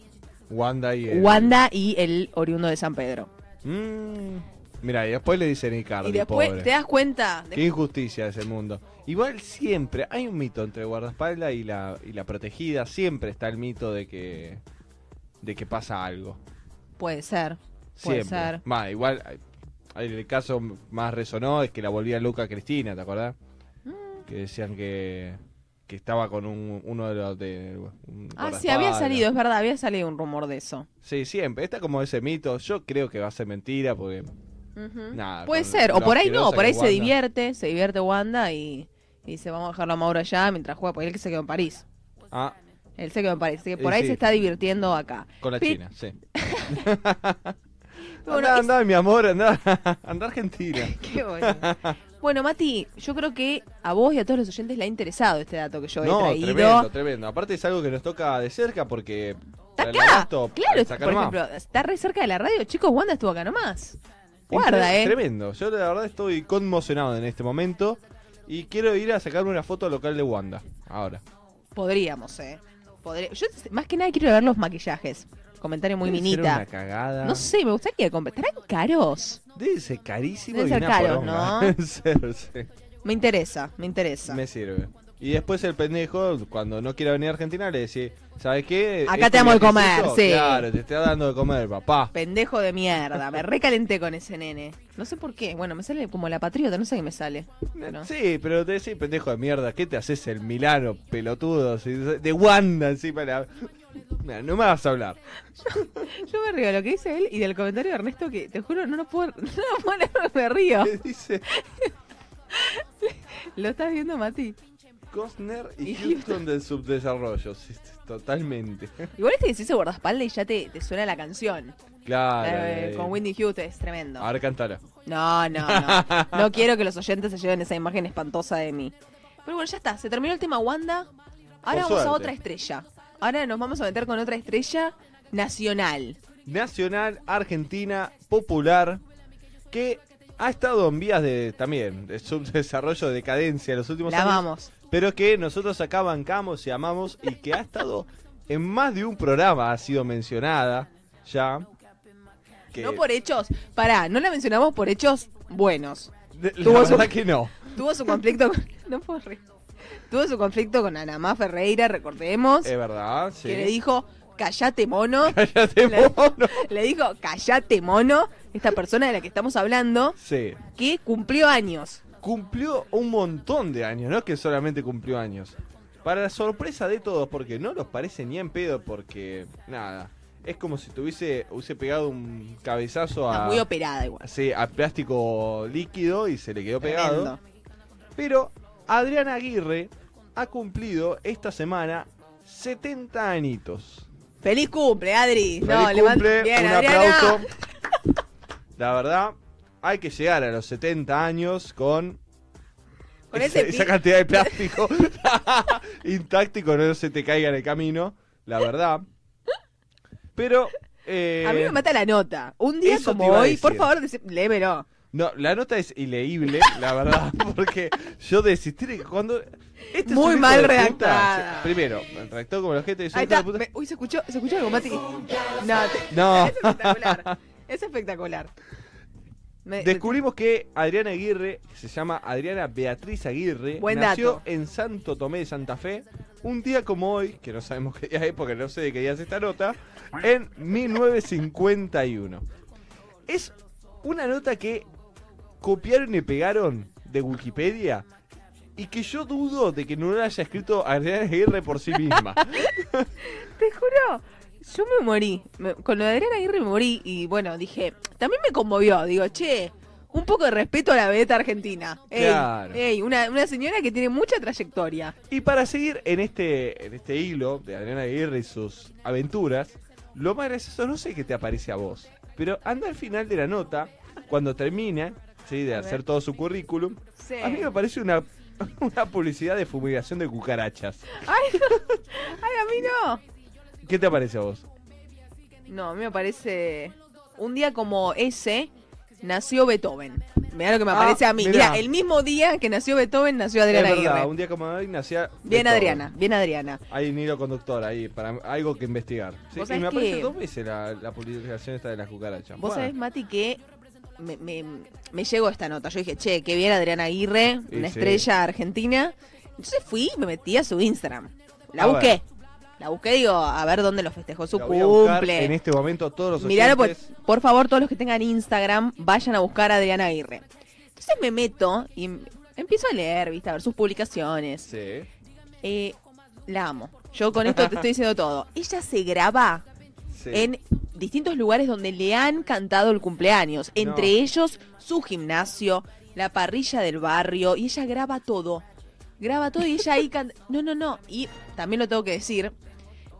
S2: Wanda y el-
S1: Wanda y el oriundo de San Pedro.
S2: Mm, Mira, y después le dicen Icardi,
S1: y después
S2: pobre.
S1: te das cuenta. de-
S2: Qué injusticia es el mundo. Igual siempre hay un mito entre guardaespaldas y la, y la protegida. Siempre está el mito de que de que pasa algo.
S1: Puede ser. Puede
S2: Siempre.
S1: ser.
S2: Igual hay el caso más resonó es que la volvía loca Cristina, ¿te acordás? Que decían que, que estaba con un, uno de los de un
S1: Ah, sí, había salido, es verdad, había salido un rumor de eso.
S2: Sí, siempre. Está como ese mito. Yo creo que va a ser mentira porque. Nada,
S1: Puede ser, o por ahí no, por ahí se
S2: Wanda.
S1: divierte, se divierte Wanda y, y dice, vamos a dejarlo a Mauro allá mientras juega, porque él que se quedó en París.
S2: ah,
S1: Él se quedó en París, así que por ahí
S2: sí.
S1: se está divirtiendo acá.
S2: con la China, sí.
S1: Bueno,
S2: anda,
S1: es-
S2: anda, mi amor, anda, anda Argentina.
S1: Qué bonito. Bueno, Mati, yo creo que a vos y a todos los oyentes le ha interesado este dato que yo he
S2: No,
S1: traído.
S2: tremendo, tremendo. Aparte es algo que nos toca de cerca porque...
S1: Está acá,
S2: agosto,
S1: claro, por ejemplo, está re cerca de la radio. Chicos, Wanda estuvo acá nomás. Guarda,
S2: Incre-
S1: eh.
S2: Tremendo. Yo la verdad estoy conmocionado en este momento y quiero ir a sacarme una foto al local de Wanda. Ahora.
S1: Podríamos, eh. podré. Yo más que nada quiero ver los maquillajes. Comentario muy
S2: Debe ser
S1: minita.
S2: una cagada.
S1: No sé, me gustaría comprar. ¿Estarán caros?
S2: Debe ser carísimo
S1: Debe
S2: y
S1: ser
S2: una
S1: caro,
S2: poronga.
S1: ¿no?
S2: Sí.
S1: Me interesa, me interesa.
S2: Me sirve. Y después el pendejo, cuando no quiera venir a Argentina, le dice, ¿sabes qué?
S1: Acá
S2: Este
S1: te damos de comer, sí.
S2: Claro, te está dando de comer, papá.
S1: Pendejo de mierda. Me recalenté con ese nene. No sé por qué. Bueno, me sale como la patriota, no sé qué me sale. Pero-
S2: Sí, pero te decís, pendejo de mierda, ¿qué te haces el Milano, pelotudo? De Wanda encima. La... Mira, no me vas a hablar.
S1: Yo me río de lo que dice él y del comentario de Ernesto que te juro no lo puedo, no lo puedo leer, me río.
S2: ¿Qué dice
S1: ¿Lo estás viendo, Mati?
S2: Costner y
S1: Y
S2: Houston del subdesarrollo? Sí, totalmente.
S1: Igual este que se dice guardaespaldas y ya te, te suena la canción.
S2: Claro.
S1: Eh,
S2: eh,
S1: con Wendy Houston es tremendo.
S2: Ahora cántala.
S1: No, no, no. No quiero que los oyentes se lleven esa imagen espantosa de mí. Pero bueno, ya está. Se terminó el tema Wanda. Ahora
S2: Por
S1: vamos a otra estrella. Ahora nos vamos a meter con otra estrella nacional.
S2: Nacional, Argentina, popular, que ha estado en vías de también de subdesarrollo, de decadencia en los últimos
S1: La
S2: años.
S1: amamos.
S2: pero que nosotros acá bancamos y amamos y que ha estado en más de un programa, ha sido mencionada ya. Que
S1: No por hechos. Pará, no la mencionamos por hechos buenos.
S2: de- la
S1: tuvo su-
S2: que no.
S1: Tuvo su conflicto con... No puedo reír. Tuvo su conflicto con Anamá Ferreira, recordemos.
S2: Es verdad, sí.
S1: Que le dijo, callate mono.
S2: Cállate,
S1: le-
S2: mono.
S1: Le dijo, callate mono. Esta persona de la que estamos hablando,
S2: Sí.
S1: que cumplió años.
S2: Cumplió un montón de años, no es que solamente cumplió años. Para la sorpresa de todos, porque no los parece ni en pedo, porque nada. Es como si tuviese hubiese pegado un cabezazo
S1: Está
S2: a,
S1: muy operada igual.
S2: sí, a plástico líquido y se le quedó pegado. Pero Adrián Aguirre ha cumplido esta semana 70 añitos.
S1: Feliz cumple, Adri.
S2: Feliz
S1: no,
S2: cumple,
S1: Bien,
S2: un
S1: Adriana.
S2: aplauso. La verdad, hay que llegar a los 70 años con,
S1: Con
S2: esa,
S1: ese
S2: esa
S1: pi-
S2: cantidad de plástico intacto y no se te caiga en el camino, la verdad. Pero... eh,
S1: A mí me mata la nota. Un día como hoy, por favor, léemelo.
S2: No, la nota es ileíble, la verdad, porque yo desistí cuando... Este es
S1: Muy
S2: hijo
S1: mal redactada.
S2: Primero, redactó como la gente de
S1: Ahí
S2: hijo de
S1: está.
S2: puta.
S1: Me- uy, se escuchó, se escuchó algo, Mati. No, te-
S2: No.
S1: es espectacular. Es espectacular. Me-
S2: Descubrimos que Adriana Aguirre, que se llama Adriana Beatriz Aguirre,
S1: Buen
S2: nació
S1: dato.
S2: en Santo Tomé de Santa Fe, un día como hoy, que no sabemos qué día es porque no sé de qué día es esta nota, en 1951. Es una nota que copiaron y pegaron de Wikipedia y que yo dudo de que no la haya escrito Adriana Aguirre por sí misma.
S1: Te juro, yo me morí. Me- con lo de Adriana Aguirre me morí y bueno, dije, también me conmovió. Digo, che, un poco de respeto a la vedeta argentina. Ey,
S2: Claro.
S1: ey, una, una señora que tiene mucha trayectoria.
S2: Y para seguir en este, en este hilo de Adriana Aguirre y sus aventuras, lo más gracioso, no sé qué te aparece a vos, pero anda al final de la nota, cuando termina ¿sí? de hacer todo su currículum,
S1: Sí.
S2: a mí me parece una, una publicidad de fumigación de cucarachas.
S1: Ay. Ay, a mí no.
S2: ¿Qué te parece a vos?
S1: No, a mí me parece. Un día como ese, nació Beethoven. Mirá lo que me
S2: Ah,
S1: aparece a mí. Mira, el mismo día que nació Beethoven, nació Adriana
S2: es verdad,
S1: Aguirre.
S2: un día como hoy nacía...
S1: Bien
S2: Beethoven.
S1: Adriana, bien Adriana.
S2: Hay un hilo conductor ahí, para algo que investigar. Sí, y me aparece
S1: que-
S2: dos veces la, la publicación esta de las cucarachas.
S1: Vos
S2: Bueno,
S1: sabés, Mati, que me, me, me llegó esta nota. Yo dije, che, qué bien Adriana Aguirre,
S2: Y
S1: una
S2: sí.
S1: estrella argentina. Entonces fui y me metí a su Instagram. La
S2: A
S1: busqué.
S2: ver.
S1: La busqué, digo, a ver dónde lo festejó su
S2: la voy a buscar
S1: cumple.
S2: en este momento todos los
S1: Miralo,
S2: oyentes.
S1: pues, por favor, todos los que tengan Instagram, vayan a buscar a Adriana Aguirre. Entonces me meto y m- empiezo a leer, ¿viste? A ver sus publicaciones.
S2: Sí.
S1: Eh, la amo. Yo con esto te estoy diciendo todo. Ella se graba
S2: sí.
S1: en distintos lugares donde le han cantado el cumpleaños. Entre
S2: No.
S1: ellos, su gimnasio, la parrilla del barrio. Y ella graba todo. Graba todo y ella ahí canta. No, no, no. Y también lo tengo que decir.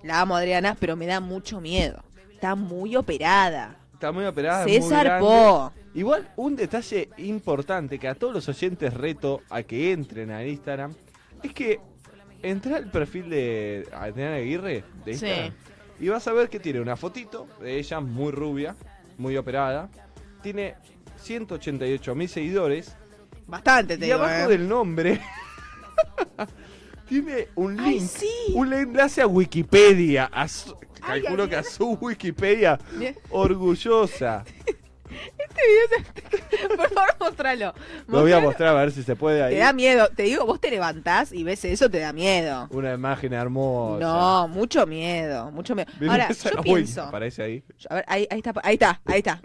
S1: La amo, Adriana, pero me da mucho miedo. Está muy operada.
S2: Está muy operada.
S1: Se
S2: muy grande. Igual, un detalle importante que a todos los oyentes reto a que entren al Instagram es que entra al perfil de Adriana Aguirre de
S1: Sí.
S2: Y vas a ver que tiene una fotito de ella muy rubia, muy operada. Tiene 188 mil seguidores
S1: Bastante, te
S2: y
S1: digo,
S2: abajo
S1: eh.
S2: del nombre tiene un
S1: Ay,
S2: link,
S1: sí.
S2: un enlace a Wikipedia. a su-
S1: Ay,
S2: calculo que a su Wikipedia.
S1: Bien.
S2: Orgullosa.
S1: Por favor, mostralo.
S2: Lo voy a mostrar a ver si se puede
S1: Te
S2: ahí.
S1: da miedo. Te digo, vos te levantás y ves eso, te da miedo.
S2: Una imagen hermosa.
S1: No, mucho miedo, mucho miedo. Ahora, yo pienso.
S2: Aparece ahí.
S1: A ver, ahí, ahí está, ahí está, ahí está.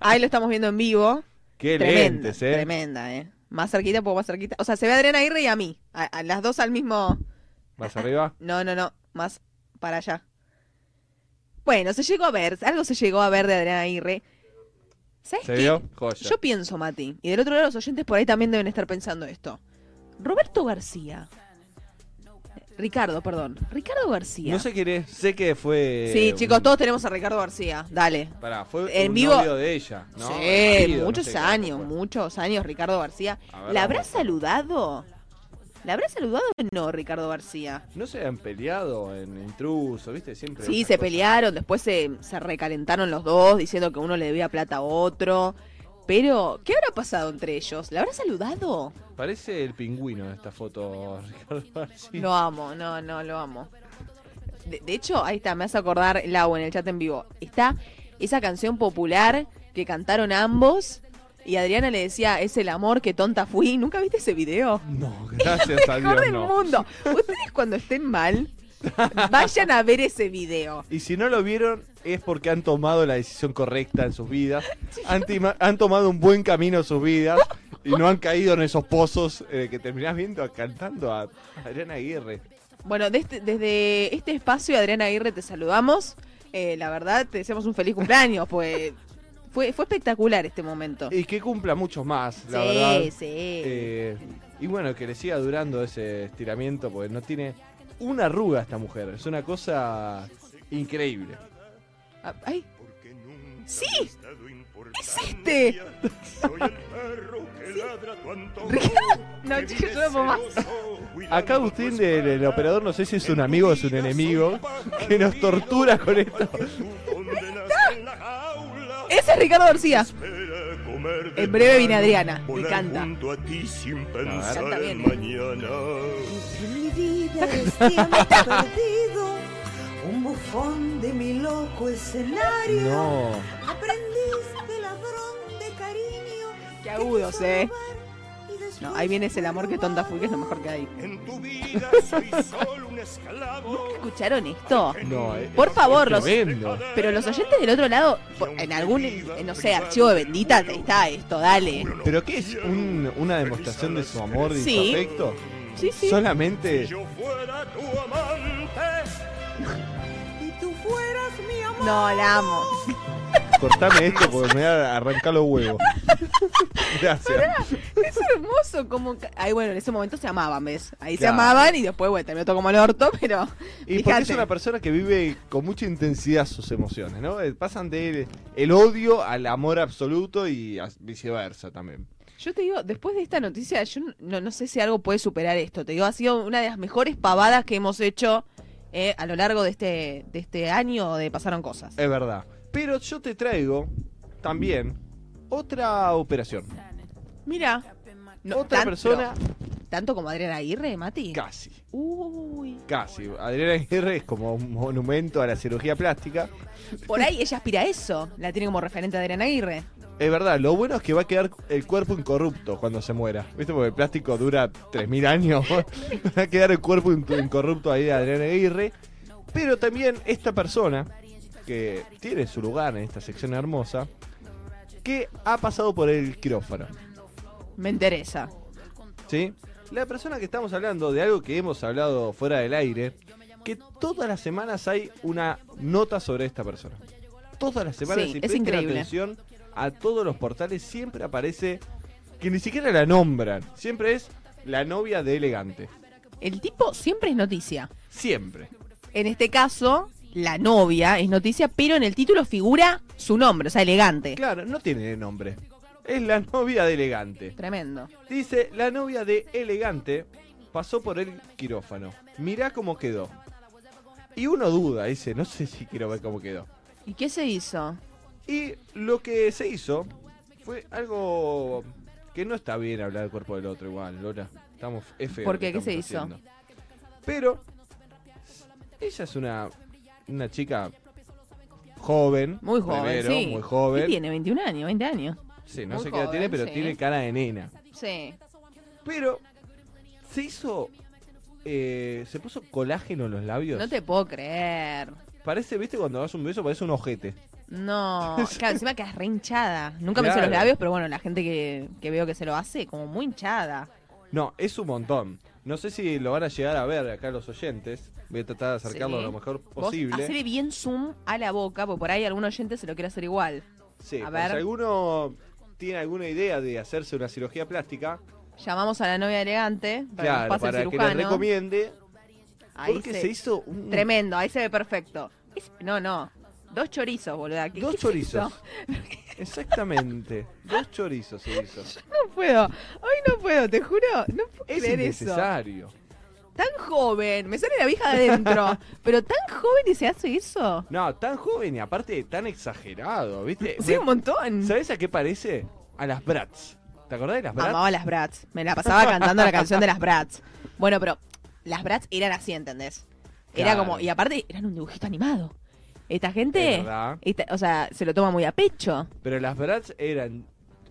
S1: Ahí lo estamos viendo en vivo.
S2: Qué
S1: Tremenda,
S2: lentes, eh.
S1: tremenda, eh. Más cerquita, poco más cerquita. O sea, se ve a Adriana Aguirre y a mí. A, a las dos al mismo.
S2: Más arriba.
S1: No, no, no. Más para allá. Bueno, se llegó a ver. Algo se llegó a ver de Adriana Aguirre. ¿Sabes
S2: ¿Se
S1: qué?
S2: vio? Joya.
S1: Yo pienso, Mati. Y del otro lado, los oyentes por ahí también deben estar pensando esto. Roberto García. Ricardo, perdón. Ricardo García.
S2: No sé quién es. Sé que fue.
S1: Sí,
S2: un-
S1: chicos, todos tenemos a Ricardo García. Dale.
S2: Pará, fue
S1: En
S2: un
S1: vivo-
S2: novio de ella, ¿no?
S1: sí,
S2: no
S1: muchos
S2: sé
S1: años,
S2: fue.
S1: muchos años Ricardo García.
S2: Ver,
S1: ¿La habrá saludado? ¿La habrá saludado o no Ricardo García?
S2: No se han peleado en intruso, ¿viste? Siempre.
S1: Sí, se
S2: cosa.
S1: pelearon, después se, se recalentaron los dos diciendo que uno le debía plata a otro. Pero, ¿qué habrá pasado entre ellos? ¿La habrá saludado?
S2: Parece el pingüino de esta foto, Ricardo García.
S1: Lo amo, no, no, lo amo. De, de hecho, ahí está, me hace acordar Lau en el chat en vivo. Está esa canción popular que cantaron ambos y Adriana le decía, es el amor que tonta fui. ¿Nunca viste ese video?
S2: No, gracias a
S1: Mejor
S2: Dios
S1: del
S2: no.
S1: mundo. Ustedes cuando estén mal, vayan a ver ese video.
S2: Y si no lo vieron, es porque han tomado la decisión correcta en sus vidas. Han, han tomado un buen camino en sus vidas y no han caído en esos pozos eh, que terminás viendo cantando a Adriana Aguirre.
S1: Bueno, este- desde este espacio, Adriana Aguirre, te saludamos. Eh, la verdad, te deseamos un feliz cumpleaños, pues fue, fue espectacular este momento.
S2: Y que cumpla muchos más, la
S1: sí,
S2: verdad.
S1: sí.
S2: Eh, y bueno, que le siga durando ese estiramiento, porque no tiene una arruga esta mujer. Es una cosa increíble.
S1: Ah, ay. Sí, es este. No, chicos, yo no puedo más.
S2: Acá Agustín, del el operador, no sé si es un amigo o es un enemigo, que nos tortura con esto.
S1: Ese es Ricardo García. En breve viene Adriana, me canta.
S4: Canta
S1: bien, ¿eh?
S4: mañana.
S5: Mi vida es tiempo perdido, un bufón de mi loco escenario.
S2: No.
S5: Aprendiz de ladrón de cariño.
S1: Qué agudos, eh. No, ahí viene ese el amor que tonta fui, que es lo mejor que hay.
S4: En tu vida soy solo un esclavo.
S1: ¿Escucharon esto?
S2: No, eh,
S1: Por favor, los,
S2: tremendo.
S1: pero los oyentes del otro lado, en algún, eh, no sé, archivo de bendita, ahí está esto, dale.
S2: ¿Pero qué es? Un- ¿Una demostración de su amor y
S1: Sí.
S2: su afecto?
S1: Sí, sí.
S2: Solamente...
S4: Yo fuera tu amante.
S5: Y tú fueras mi amor.
S1: No, la amo.
S2: Cortame esto porque me voy a arrancar los huevos. Gracias.
S1: Es hermoso como... Ahí, bueno, en ese momento se amaban, ¿ves? Ahí se
S2: Claro.
S1: amaban y después, bueno, terminó todo como el orto, pero...
S2: Y porque
S1: fíjate.
S2: es una persona que vive con mucha intensidad sus emociones, ¿no? Eh, Pasan de el odio al amor absoluto y viceversa también.
S1: Yo te digo, después de esta noticia, yo no, no sé si algo puede superar esto. Te digo, ha sido una de las mejores pavadas que hemos hecho eh, a lo largo de este, de este año de Pasaron Cosas.
S2: Es verdad. Pero yo te traigo también otra operación.
S1: Mira. no,
S2: otra
S1: tan-
S2: persona
S1: pero, ¿Tanto como Adriana Aguirre, Mati?
S2: casi.
S1: Uy.
S2: Casi. Adriana Aguirre es como un monumento a la cirugía plástica.
S1: Por ahí ella aspira a eso. La tiene como referente a Adriana Aguirre.
S2: Es verdad, lo bueno es que va a quedar el cuerpo incorrupto cuando se muera. ¿Viste? Porque el plástico dura 3.000 años. va a quedar el cuerpo in- incorrupto ahí de Adriana Aguirre. Pero también esta persona, que tiene su lugar en esta sección hermosa, que ha pasado por el quirófano.
S1: Me interesa.
S2: ¿Sí? La persona que estamos hablando de algo que hemos hablado fuera del aire, que todas las semanas hay una nota sobre esta persona. Todas las semanas,
S1: Sí,
S2: si
S1: es increíble.
S2: atención a todos los portales, siempre aparece que ni siquiera la nombran. Siempre es la novia de elegante.
S1: El tipo siempre es noticia.
S2: Siempre.
S1: En este caso, la novia es noticia, pero en el título figura su nombre, o sea, elegante.
S2: Claro, no tiene nombre. Es la novia de elegante.
S1: Tremendo.
S2: Dice, la novia de elegante pasó por el quirófano. Mirá cómo quedó. Y uno duda, dice, no sé si quiero ver cómo quedó.
S1: ¿Y qué se hizo?
S2: Y lo que se hizo fue algo que no está bien hablar del cuerpo del otro igual, Lola. Estamos es feo
S1: ¿Por qué? ¿Qué se hizo?
S2: Pero ella es una, una chica joven.
S1: Muy joven,
S2: primero,
S1: sí.
S2: Muy
S1: ¿Qué
S2: joven.
S1: tiene? 21 años, 20 años.
S2: Sí, no
S1: Muy
S2: sé qué edad tiene, pero
S1: sí.
S2: tiene cara de nena.
S1: Sí.
S2: Pero se hizo. eh, se puso colágeno en los labios.
S1: No te puedo creer.
S2: Parece, viste, cuando das un beso, parece un ojete.
S1: No, claro, encima quedas re hinchada. Nunca me hice los labios, pero bueno, la gente que, que veo que se lo hace, como muy hinchada.
S2: No, es un montón. No sé si lo van a llegar a ver acá los oyentes. Voy a tratar de acercarlo
S1: Sí.
S2: lo mejor posible.
S1: hacele bien zoom a la boca, porque por ahí algún oyente se lo quiere hacer igual.
S2: Sí,
S1: a ver.
S2: si alguno tiene alguna idea de hacerse una cirugía plástica,
S1: Llamamos a la novia elegante para que
S2: claro,
S1: nos pase
S2: para
S1: el
S2: que le recomiende.
S1: Ahí
S2: porque
S1: se-
S2: se hizo un-
S1: Tremendo, ahí se ve perfecto. Es- No, no. Dos chorizos, boluda. ¿Qué-
S2: dos
S1: qué
S2: chorizos.
S1: eso?
S2: Exactamente. dos chorizos se hizo.
S1: No puedo. Hoy no puedo, te juro. No puedo
S2: Es
S1: creer eso.
S2: innecesario.
S1: Tan joven. Me sale la vieja de adentro. pero tan joven y se hace eso.
S2: No, tan joven y aparte tan exagerado, ¿viste?
S1: Sí, un montón.
S2: ¿Sabes a qué parece? A las Bratz. ¿Te acordás de las Bratz?
S1: Amaba las Bratz. Me la pasaba cantando la canción de las Bratz. Bueno, pero las Bratz eran así, ¿entendés? Era
S2: Claro.
S1: como, y aparte eran un dibujito animado. Esta
S2: Es
S1: gente, esta- o sea, se lo toma muy a pecho.
S2: Pero las Bratz eran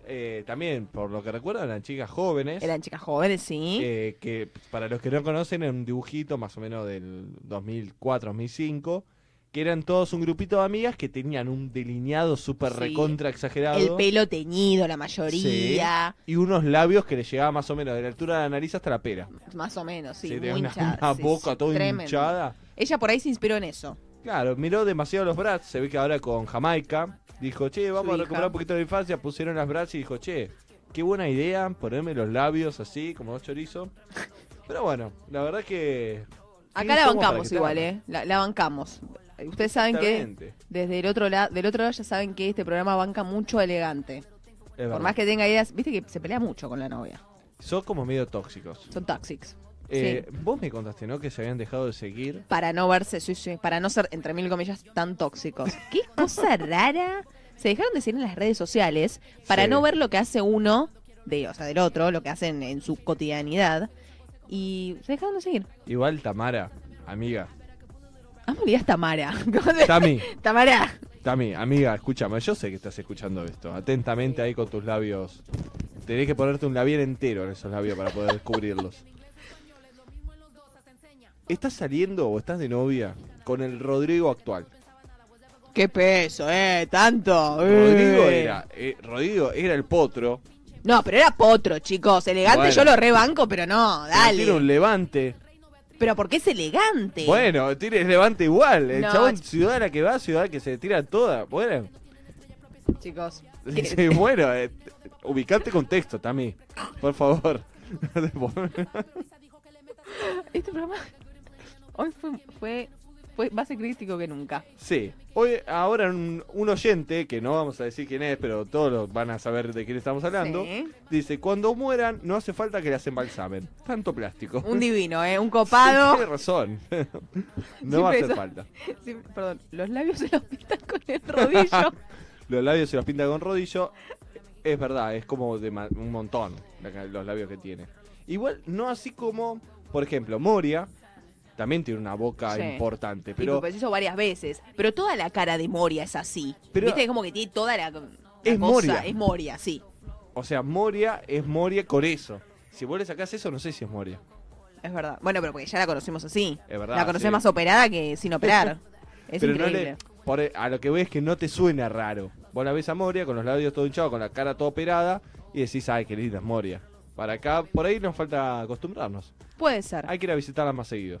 S2: eh, también, por lo que recuerdo, eran chicas jóvenes.
S1: Eran chicas jóvenes, sí.
S2: eh, que para los que no conocen, era un dibujito más o menos del 2004-2005. Que eran todos un grupito de amigas que tenían un delineado súper
S1: Sí.
S2: recontra exagerado.
S1: El pelo teñido, la mayoría.
S2: Y unos labios que le llegaban más o menos de la altura de la nariz hasta la pera.
S1: Más o menos, sí.
S2: Sí,
S1: muy
S2: una,
S1: hinchada,
S2: una
S1: sí,
S2: boca toda
S1: tremendo.
S2: hinchada.
S1: Ella por ahí se inspiró en eso.
S2: Claro, miró demasiado los Bratz. Se ve que ahora con Jamaica dijo, che, vamos
S1: Su
S2: a
S1: hija.
S2: recuperar un poquito de la infancia. Pusieron las Bratz y dijo, che, qué buena idea ponerme los labios así, como dos chorizos. Pero bueno, la verdad que.
S1: Acá la bancamos igual, ¿eh? La, la bancamos. Ustedes saben que desde el otro lado, del otro lado ya saben que este programa banca mucho elegante. Por más que tenga ideas, viste que se pelea mucho con la novia.
S2: Son como medio tóxicos.
S1: Son toxics.
S2: Eh,
S1: Sí.
S2: Vos me contaste, ¿no? Que se habían dejado de seguir.
S1: Para no verse, sí, sí, para no ser, entre mil comillas, tan tóxicos. Qué cosa rara. Se dejaron de seguir en las redes sociales para
S2: Sí.
S1: no ver lo que hace uno, de, o sea, del otro, lo que hacen en su cotidianidad. Y se dejaron de seguir.
S2: Igual Tamara, amiga.
S1: Que digas Tamara.
S2: Tami,
S1: Tamara.
S2: Tami, amiga, escúchame. Yo sé que estás escuchando esto. Atentamente ahí con tus labios. Tenés que ponerte un labial entero en esos labios para poder descubrirlos. ¿Estás saliendo o estás de novia con el Rodrigo actual?
S1: Qué peso, eh, tanto.
S2: Rodrigo
S1: eh.
S2: era, eh, Rodrigo era el potro.
S1: No, pero era potro, chicos. Elegante
S2: Bueno.
S1: yo lo rebanco, pero no,
S2: pero
S1: dale.
S2: Tiene un levante.
S1: Pero porque es elegante.
S2: Bueno, tiene levante igual. El
S1: No,
S2: chabón,
S1: ch-
S2: ciudad a la que va, ciudad que se tira toda. Bueno,
S1: Chicos.
S2: sí, bueno, eh, ubicate contexto, Tami. Por favor.
S1: Este programa hoy fue, fue, fue más crítico que nunca.
S2: sí. Hoy, ahora un, un oyente, que no vamos a decir quién es, pero todos lo van a saber de quién estamos hablando,
S1: Sí.
S2: dice, cuando mueran no hace falta que las embalsamen. Tanto plástico.
S1: Un divino, ¿eh? Un
S2: Sí,
S1: copado.
S2: tiene razón. no va a hacer
S1: eso-
S2: falta.
S1: Sí, perdón, los labios se los pintan con el rodillo.
S2: Los labios se los pinta con rodillo. Es verdad, es como de un montón los labios que tiene. Igual, no así como, por ejemplo, Moria también tiene una boca
S1: Sí.
S2: importante,
S1: Pero, pues hizo varias veces. Pero toda la cara de Moria es así.
S2: Pero-
S1: Viste, es como que tiene toda la. la
S2: Es
S1: cosa.
S2: Moria.
S1: Es Moria, sí.
S2: o sea, Moria es Moria con eso. Si vos le sacás eso, no sé si es Moria.
S1: Es verdad. Bueno, pero porque ya la conocimos así.
S2: Es verdad,
S1: La conocemos
S2: sí.
S1: más operada que sin operar. Es
S2: pero no
S1: increíble.
S2: le, por- a lo que ves es que no te suena raro. Vos la ves a Moria con los labios todo hinchados, con la cara toda operada y decís, ay, qué linda es Moria. Para acá, por ahí nos falta acostumbrarnos.
S1: Puede ser.
S2: Hay que ir a visitarla más seguido.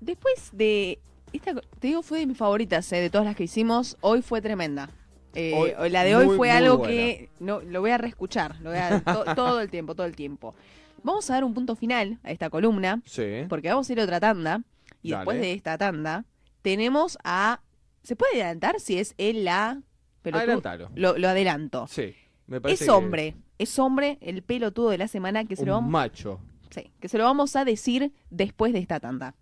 S1: Después de. Esta, te digo, fue de mis favoritas, eh, de todas las que hicimos. Hoy fue tremenda. Eh,
S2: Hoy-
S1: la de hoy
S2: muy,
S1: fue
S2: muy
S1: algo
S2: buena.
S1: que no, lo voy a reescuchar. Lo voy a, to- todo el tiempo, todo el tiempo. Vamos a dar un punto final a esta columna,
S2: Sí.
S1: porque vamos a ir a otra tanda. Y
S2: Dale.
S1: después de esta tanda, tenemos a. ¿Se puede adelantar si es él la. pelotudo?
S2: Adelantalo.
S1: Lo, lo adelanto.
S2: Sí. Me parece
S1: Es
S2: que
S1: hombre. Es hombre, el pelotudo de la semana que se, lo vamos,
S2: macho.
S1: sí, que se lo vamos a decir después de esta tanda.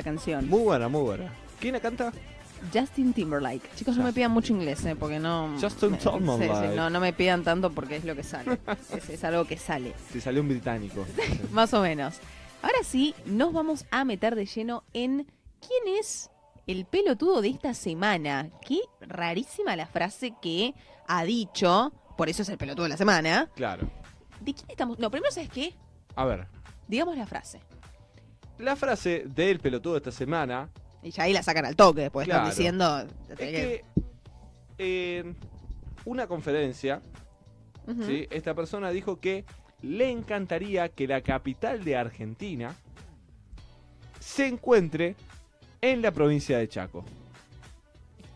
S1: Esta canción.
S2: Muy buena, muy buena. ¿Quién la canta?
S1: Justin Timberlake. Chicos, no me pidan mucho inglés, ¿eh? porque no.
S2: Justin Timberlake.
S1: sí, sí, no, no me pidan tanto porque es lo que sale. es, es algo que sale.
S2: Se salió un británico.
S1: Más o menos. Ahora sí, nos vamos a meter de lleno en quién es el pelotudo de esta semana. Qué rarísima la frase que ha dicho. Por eso es el pelotudo de la semana.
S2: claro.
S1: ¿De quién estamos? No, primero, ¿sabes qué?
S2: A ver,
S1: Digamos la frase.
S2: La frase del pelotudo de esta semana
S1: Y ya ahí la sacan al toque, después
S2: Claro.
S1: están diciendo.
S2: es que en una conferencia. ¿sí? esta persona dijo que le encantaría que la capital de Argentina se encuentre en la provincia de Chaco.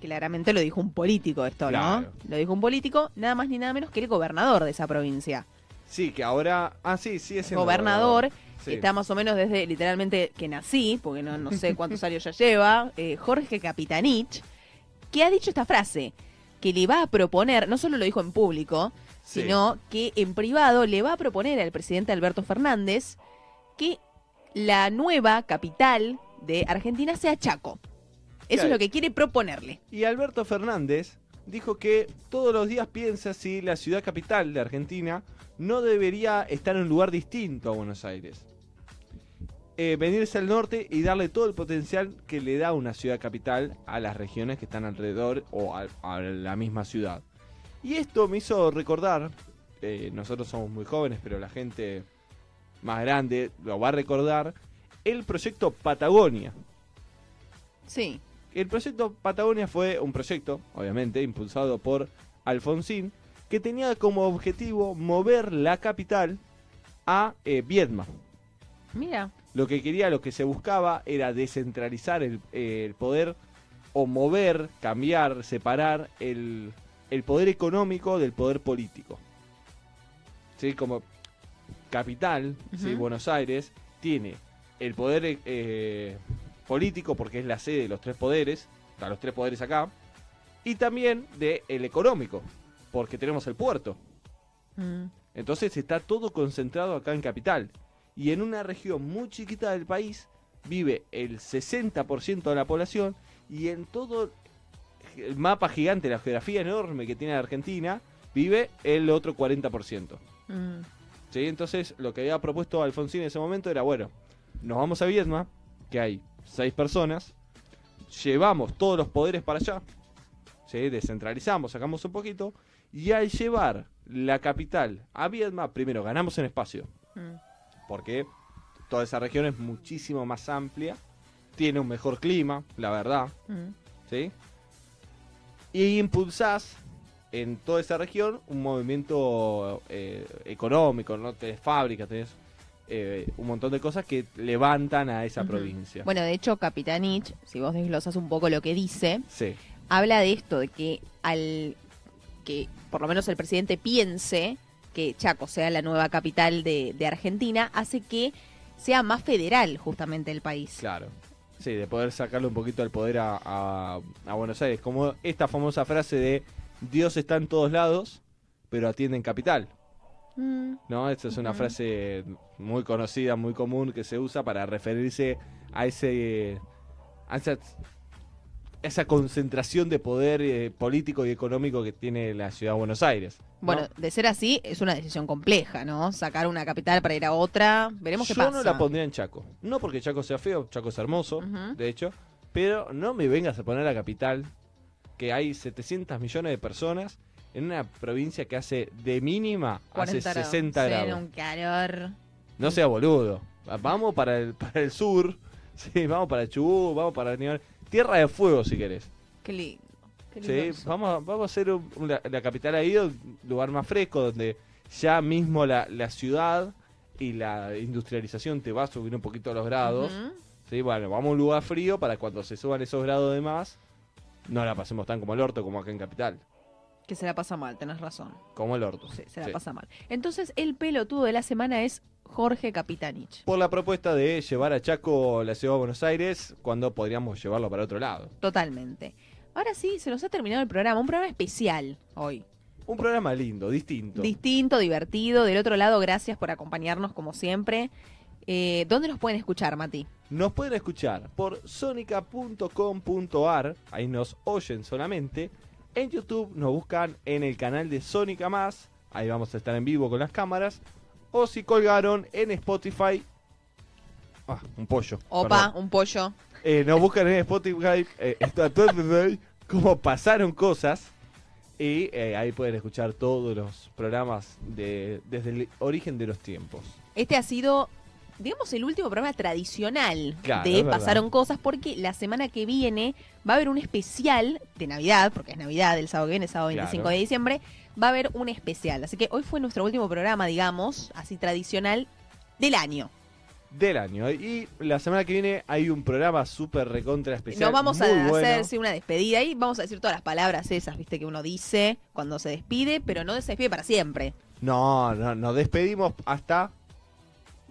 S1: Claramente lo dijo un político esto,
S2: Claro.
S1: ¿no? Lo dijo un político, nada más ni nada menos que el gobernador de esa provincia.
S2: Sí, que ahora... Ah, sí, sí, es
S1: gobernador,
S2: Sí.
S1: que está más o menos desde literalmente que nací, porque no, no sé cuántos años ya lleva, eh, Jorge Capitanich, que ha dicho esta frase, que le va a proponer, no solo lo dijo en público,
S2: Sí.
S1: sino que en privado le va a proponer al presidente Alberto Fernández que la nueva capital de Argentina sea Chaco. Eso
S2: Claro.
S1: es lo que quiere proponerle.
S2: Y Alberto Fernández dijo que todos los días piensa si la ciudad capital de Argentina no debería estar en un lugar distinto a Buenos Aires. Eh, venirse al norte y darle todo el potencial que le da una ciudad capital a las regiones que están alrededor o a, a la misma ciudad. Y esto me hizo recordar, eh, nosotros somos muy jóvenes, pero la gente más grande lo va a recordar, el proyecto Patagonia.
S1: Sí.
S2: El proyecto Patagonia fue un proyecto, obviamente, impulsado por Alfonsín, que tenía como objetivo mover la capital a eh, Viedma.
S1: Mira.
S2: Lo que quería, lo que se buscaba era descentralizar el, eh, el poder o mover, cambiar, separar el, el poder económico del poder político. ¿Sí? Como capital, ¿sí?
S1: Ujú.
S2: Buenos Aires, tiene el poder eh, político porque es la sede de los tres poderes, están los tres poderes acá, y también del el económico, porque tenemos el puerto.
S1: Mm.
S2: Entonces está todo concentrado acá en Capital. Y en una región muy chiquita del país vive el 60% de la población y en todo el mapa gigante, la geografía enorme que tiene Argentina, vive el otro 40%.
S1: Mm.
S2: ¿Sí? Entonces lo que había propuesto Alfonsín en ese momento era, bueno, nos vamos a Viedma, que hay seis personas, llevamos todos los poderes para allá, ¿sí? ¿sí? descentralizamos, sacamos un poquito, y al llevar la capital a Viedma, primero ganamos en espacio,
S1: Mm.
S2: porque toda esa región es muchísimo más amplia, tiene un mejor clima, la verdad,
S1: Mm.
S2: ¿sí? Y impulsás en toda esa región un movimiento eh, económico, ¿no? Tenés fábricas, tenés eh, un montón de cosas que levantan a esa provincia.
S1: Bueno, de hecho, Capitanich, si vos desglosas un poco lo que dice,
S2: Sí,
S1: habla de esto, de que al que por lo menos el presidente piense que Chaco sea la nueva capital de, de Argentina, hace que sea más federal justamente el país.
S2: claro. Sí, de poder sacarle un poquito el poder a, a- a Buenos Aires. Como esta famosa frase de Dios está en todos lados, pero atiende en capital.
S1: Mm,
S2: ¿no? Esta es una frase muy conocida, muy común que se usa para referirse a ese a esa, esa concentración de poder eh, político y económico que tiene la ciudad de Buenos Aires. ¿no?
S1: Bueno, de ser así, es una decisión compleja, ¿no? Sacar una capital para ir a otra, veremos qué
S2: yo
S1: pasa.
S2: no la pondría en Chaco. No porque Chaco sea feo, Chaco es hermoso, de hecho, pero no me vengas a poner la capital que hay 700 millones de personas en una provincia que hace de mínima hace
S1: 40 grados.
S2: 60
S1: Sí,
S2: grados.
S1: un calor.
S2: No sea boludo. Vamos para el, para el sur. Sí, vamos para Chubut, vamos para el nivel. Tierra de fuego si querés.
S1: Qué lindo. qué lindo
S2: Sí, vamos, a- vamos a hacer un- la, la capital ahí, un lugar más fresco, donde ya mismo la, la ciudad y la industrialización te va a subir un poquito los grados. Sí, bueno, vamos a un lugar frío para cuando se suban esos grados de más, no la pasemos tan como el orto como acá en Capital.
S1: Que se la pasa mal, tenés razón.
S2: Como el orto.
S1: Sí, se la
S2: Sí.
S1: pasa mal. Entonces, el pelotudo de la semana es Jorge Capitanich.
S2: Por la propuesta de llevar a Chaco la ciudad de Buenos Aires, cuando podríamos llevarlo para otro lado.
S1: Totalmente. Ahora sí, se nos ha terminado el programa. Un programa especial hoy.
S2: Un programa lindo, distinto.
S1: Distinto, divertido. Del otro lado, gracias por acompañarnos como siempre. Eh, ¿Dónde nos pueden escuchar, Mati?
S2: Nos pueden escuchar por sonica.com.ar, ahí nos oyen solamente. En YouTube nos buscan en el canal de Sónica Más, ahí vamos a estar en vivo con las cámaras. O si colgaron en Spotify. Ah, un pollo.
S1: Opa,
S2: perdón.
S1: un pollo.
S2: Eh, nos buscan en Spotify eh, cómo pasaron cosas. Y eh, ahí pueden escuchar todos los programas de, desde el origen de los tiempos.
S1: Este ha sido, digamos, el último programa tradicional
S2: Claro,
S1: de. Pasaron Cosas, porque la semana que viene va a haber un especial de Navidad, porque es Navidad, el sábado que viene, sábado 25
S2: Claro.
S1: de diciembre, va a haber un especial. Así que hoy fue nuestro último programa, digamos, así tradicional del año.
S2: del año. Y la semana que viene hay un programa súper recontra especial.
S1: Nos vamos a
S2: bueno.
S1: hacer sí, una despedida y vamos a decir todas las palabras esas, viste, que uno dice cuando se despide, pero no se despide para siempre.
S2: No, no, nos despedimos hasta.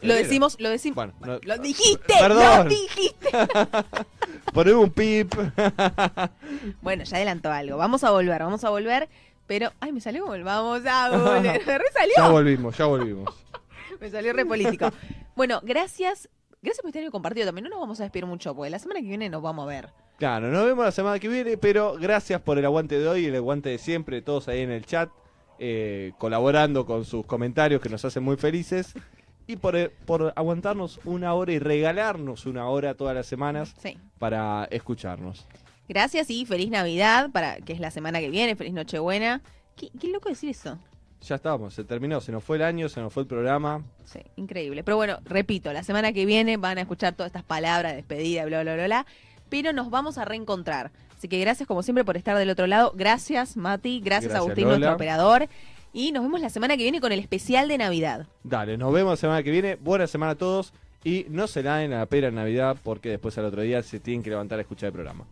S1: Lo decimos, lo decimos.
S2: Bueno, no-
S1: lo dijiste,
S2: Perdón.
S1: lo dijiste.
S2: Ponemos un pip.
S1: Bueno, ya adelantó algo. Vamos a volver, vamos a volver. Pero, ay, me salió como el vamos a volver. Me
S2: ya volvimos, ya volvimos.
S1: Me salió re político. Bueno, gracias. Gracias por este compartido también. No nos vamos a despedir mucho, porque la semana que viene nos vamos a ver.
S2: Claro, nos vemos la semana que viene, pero gracias por el aguante de hoy y el aguante de siempre, todos ahí en el chat, eh, colaborando con sus comentarios que nos hacen muy felices. Y por, eh, por aguantarnos una hora y regalarnos una hora todas las semanas
S1: Sí.
S2: para escucharnos.
S1: Gracias y feliz Navidad, para que es la semana que viene. Feliz Nochebuena. ¿Qué, qué loco decir eso?
S2: Ya estamos, se terminó, se nos fue el año, se nos fue el programa.
S1: Sí, increíble. Pero bueno, repito, la semana que viene van a escuchar todas estas palabras de despedida, bla, bla, bla, bla. Pero nos vamos a reencontrar. Así que gracias como siempre por estar del otro lado. Gracias, Mati. Gracias,
S2: Gracias,
S1: Agustín,
S2: Lola.
S1: nuestro operador. Y nos vemos la semana que viene con el especial de Navidad.
S2: Dale, nos vemos la semana que viene. Buena semana a todos. Y no se la den a la pera en Navidad porque después al otro día se tienen que levantar a escuchar el programa.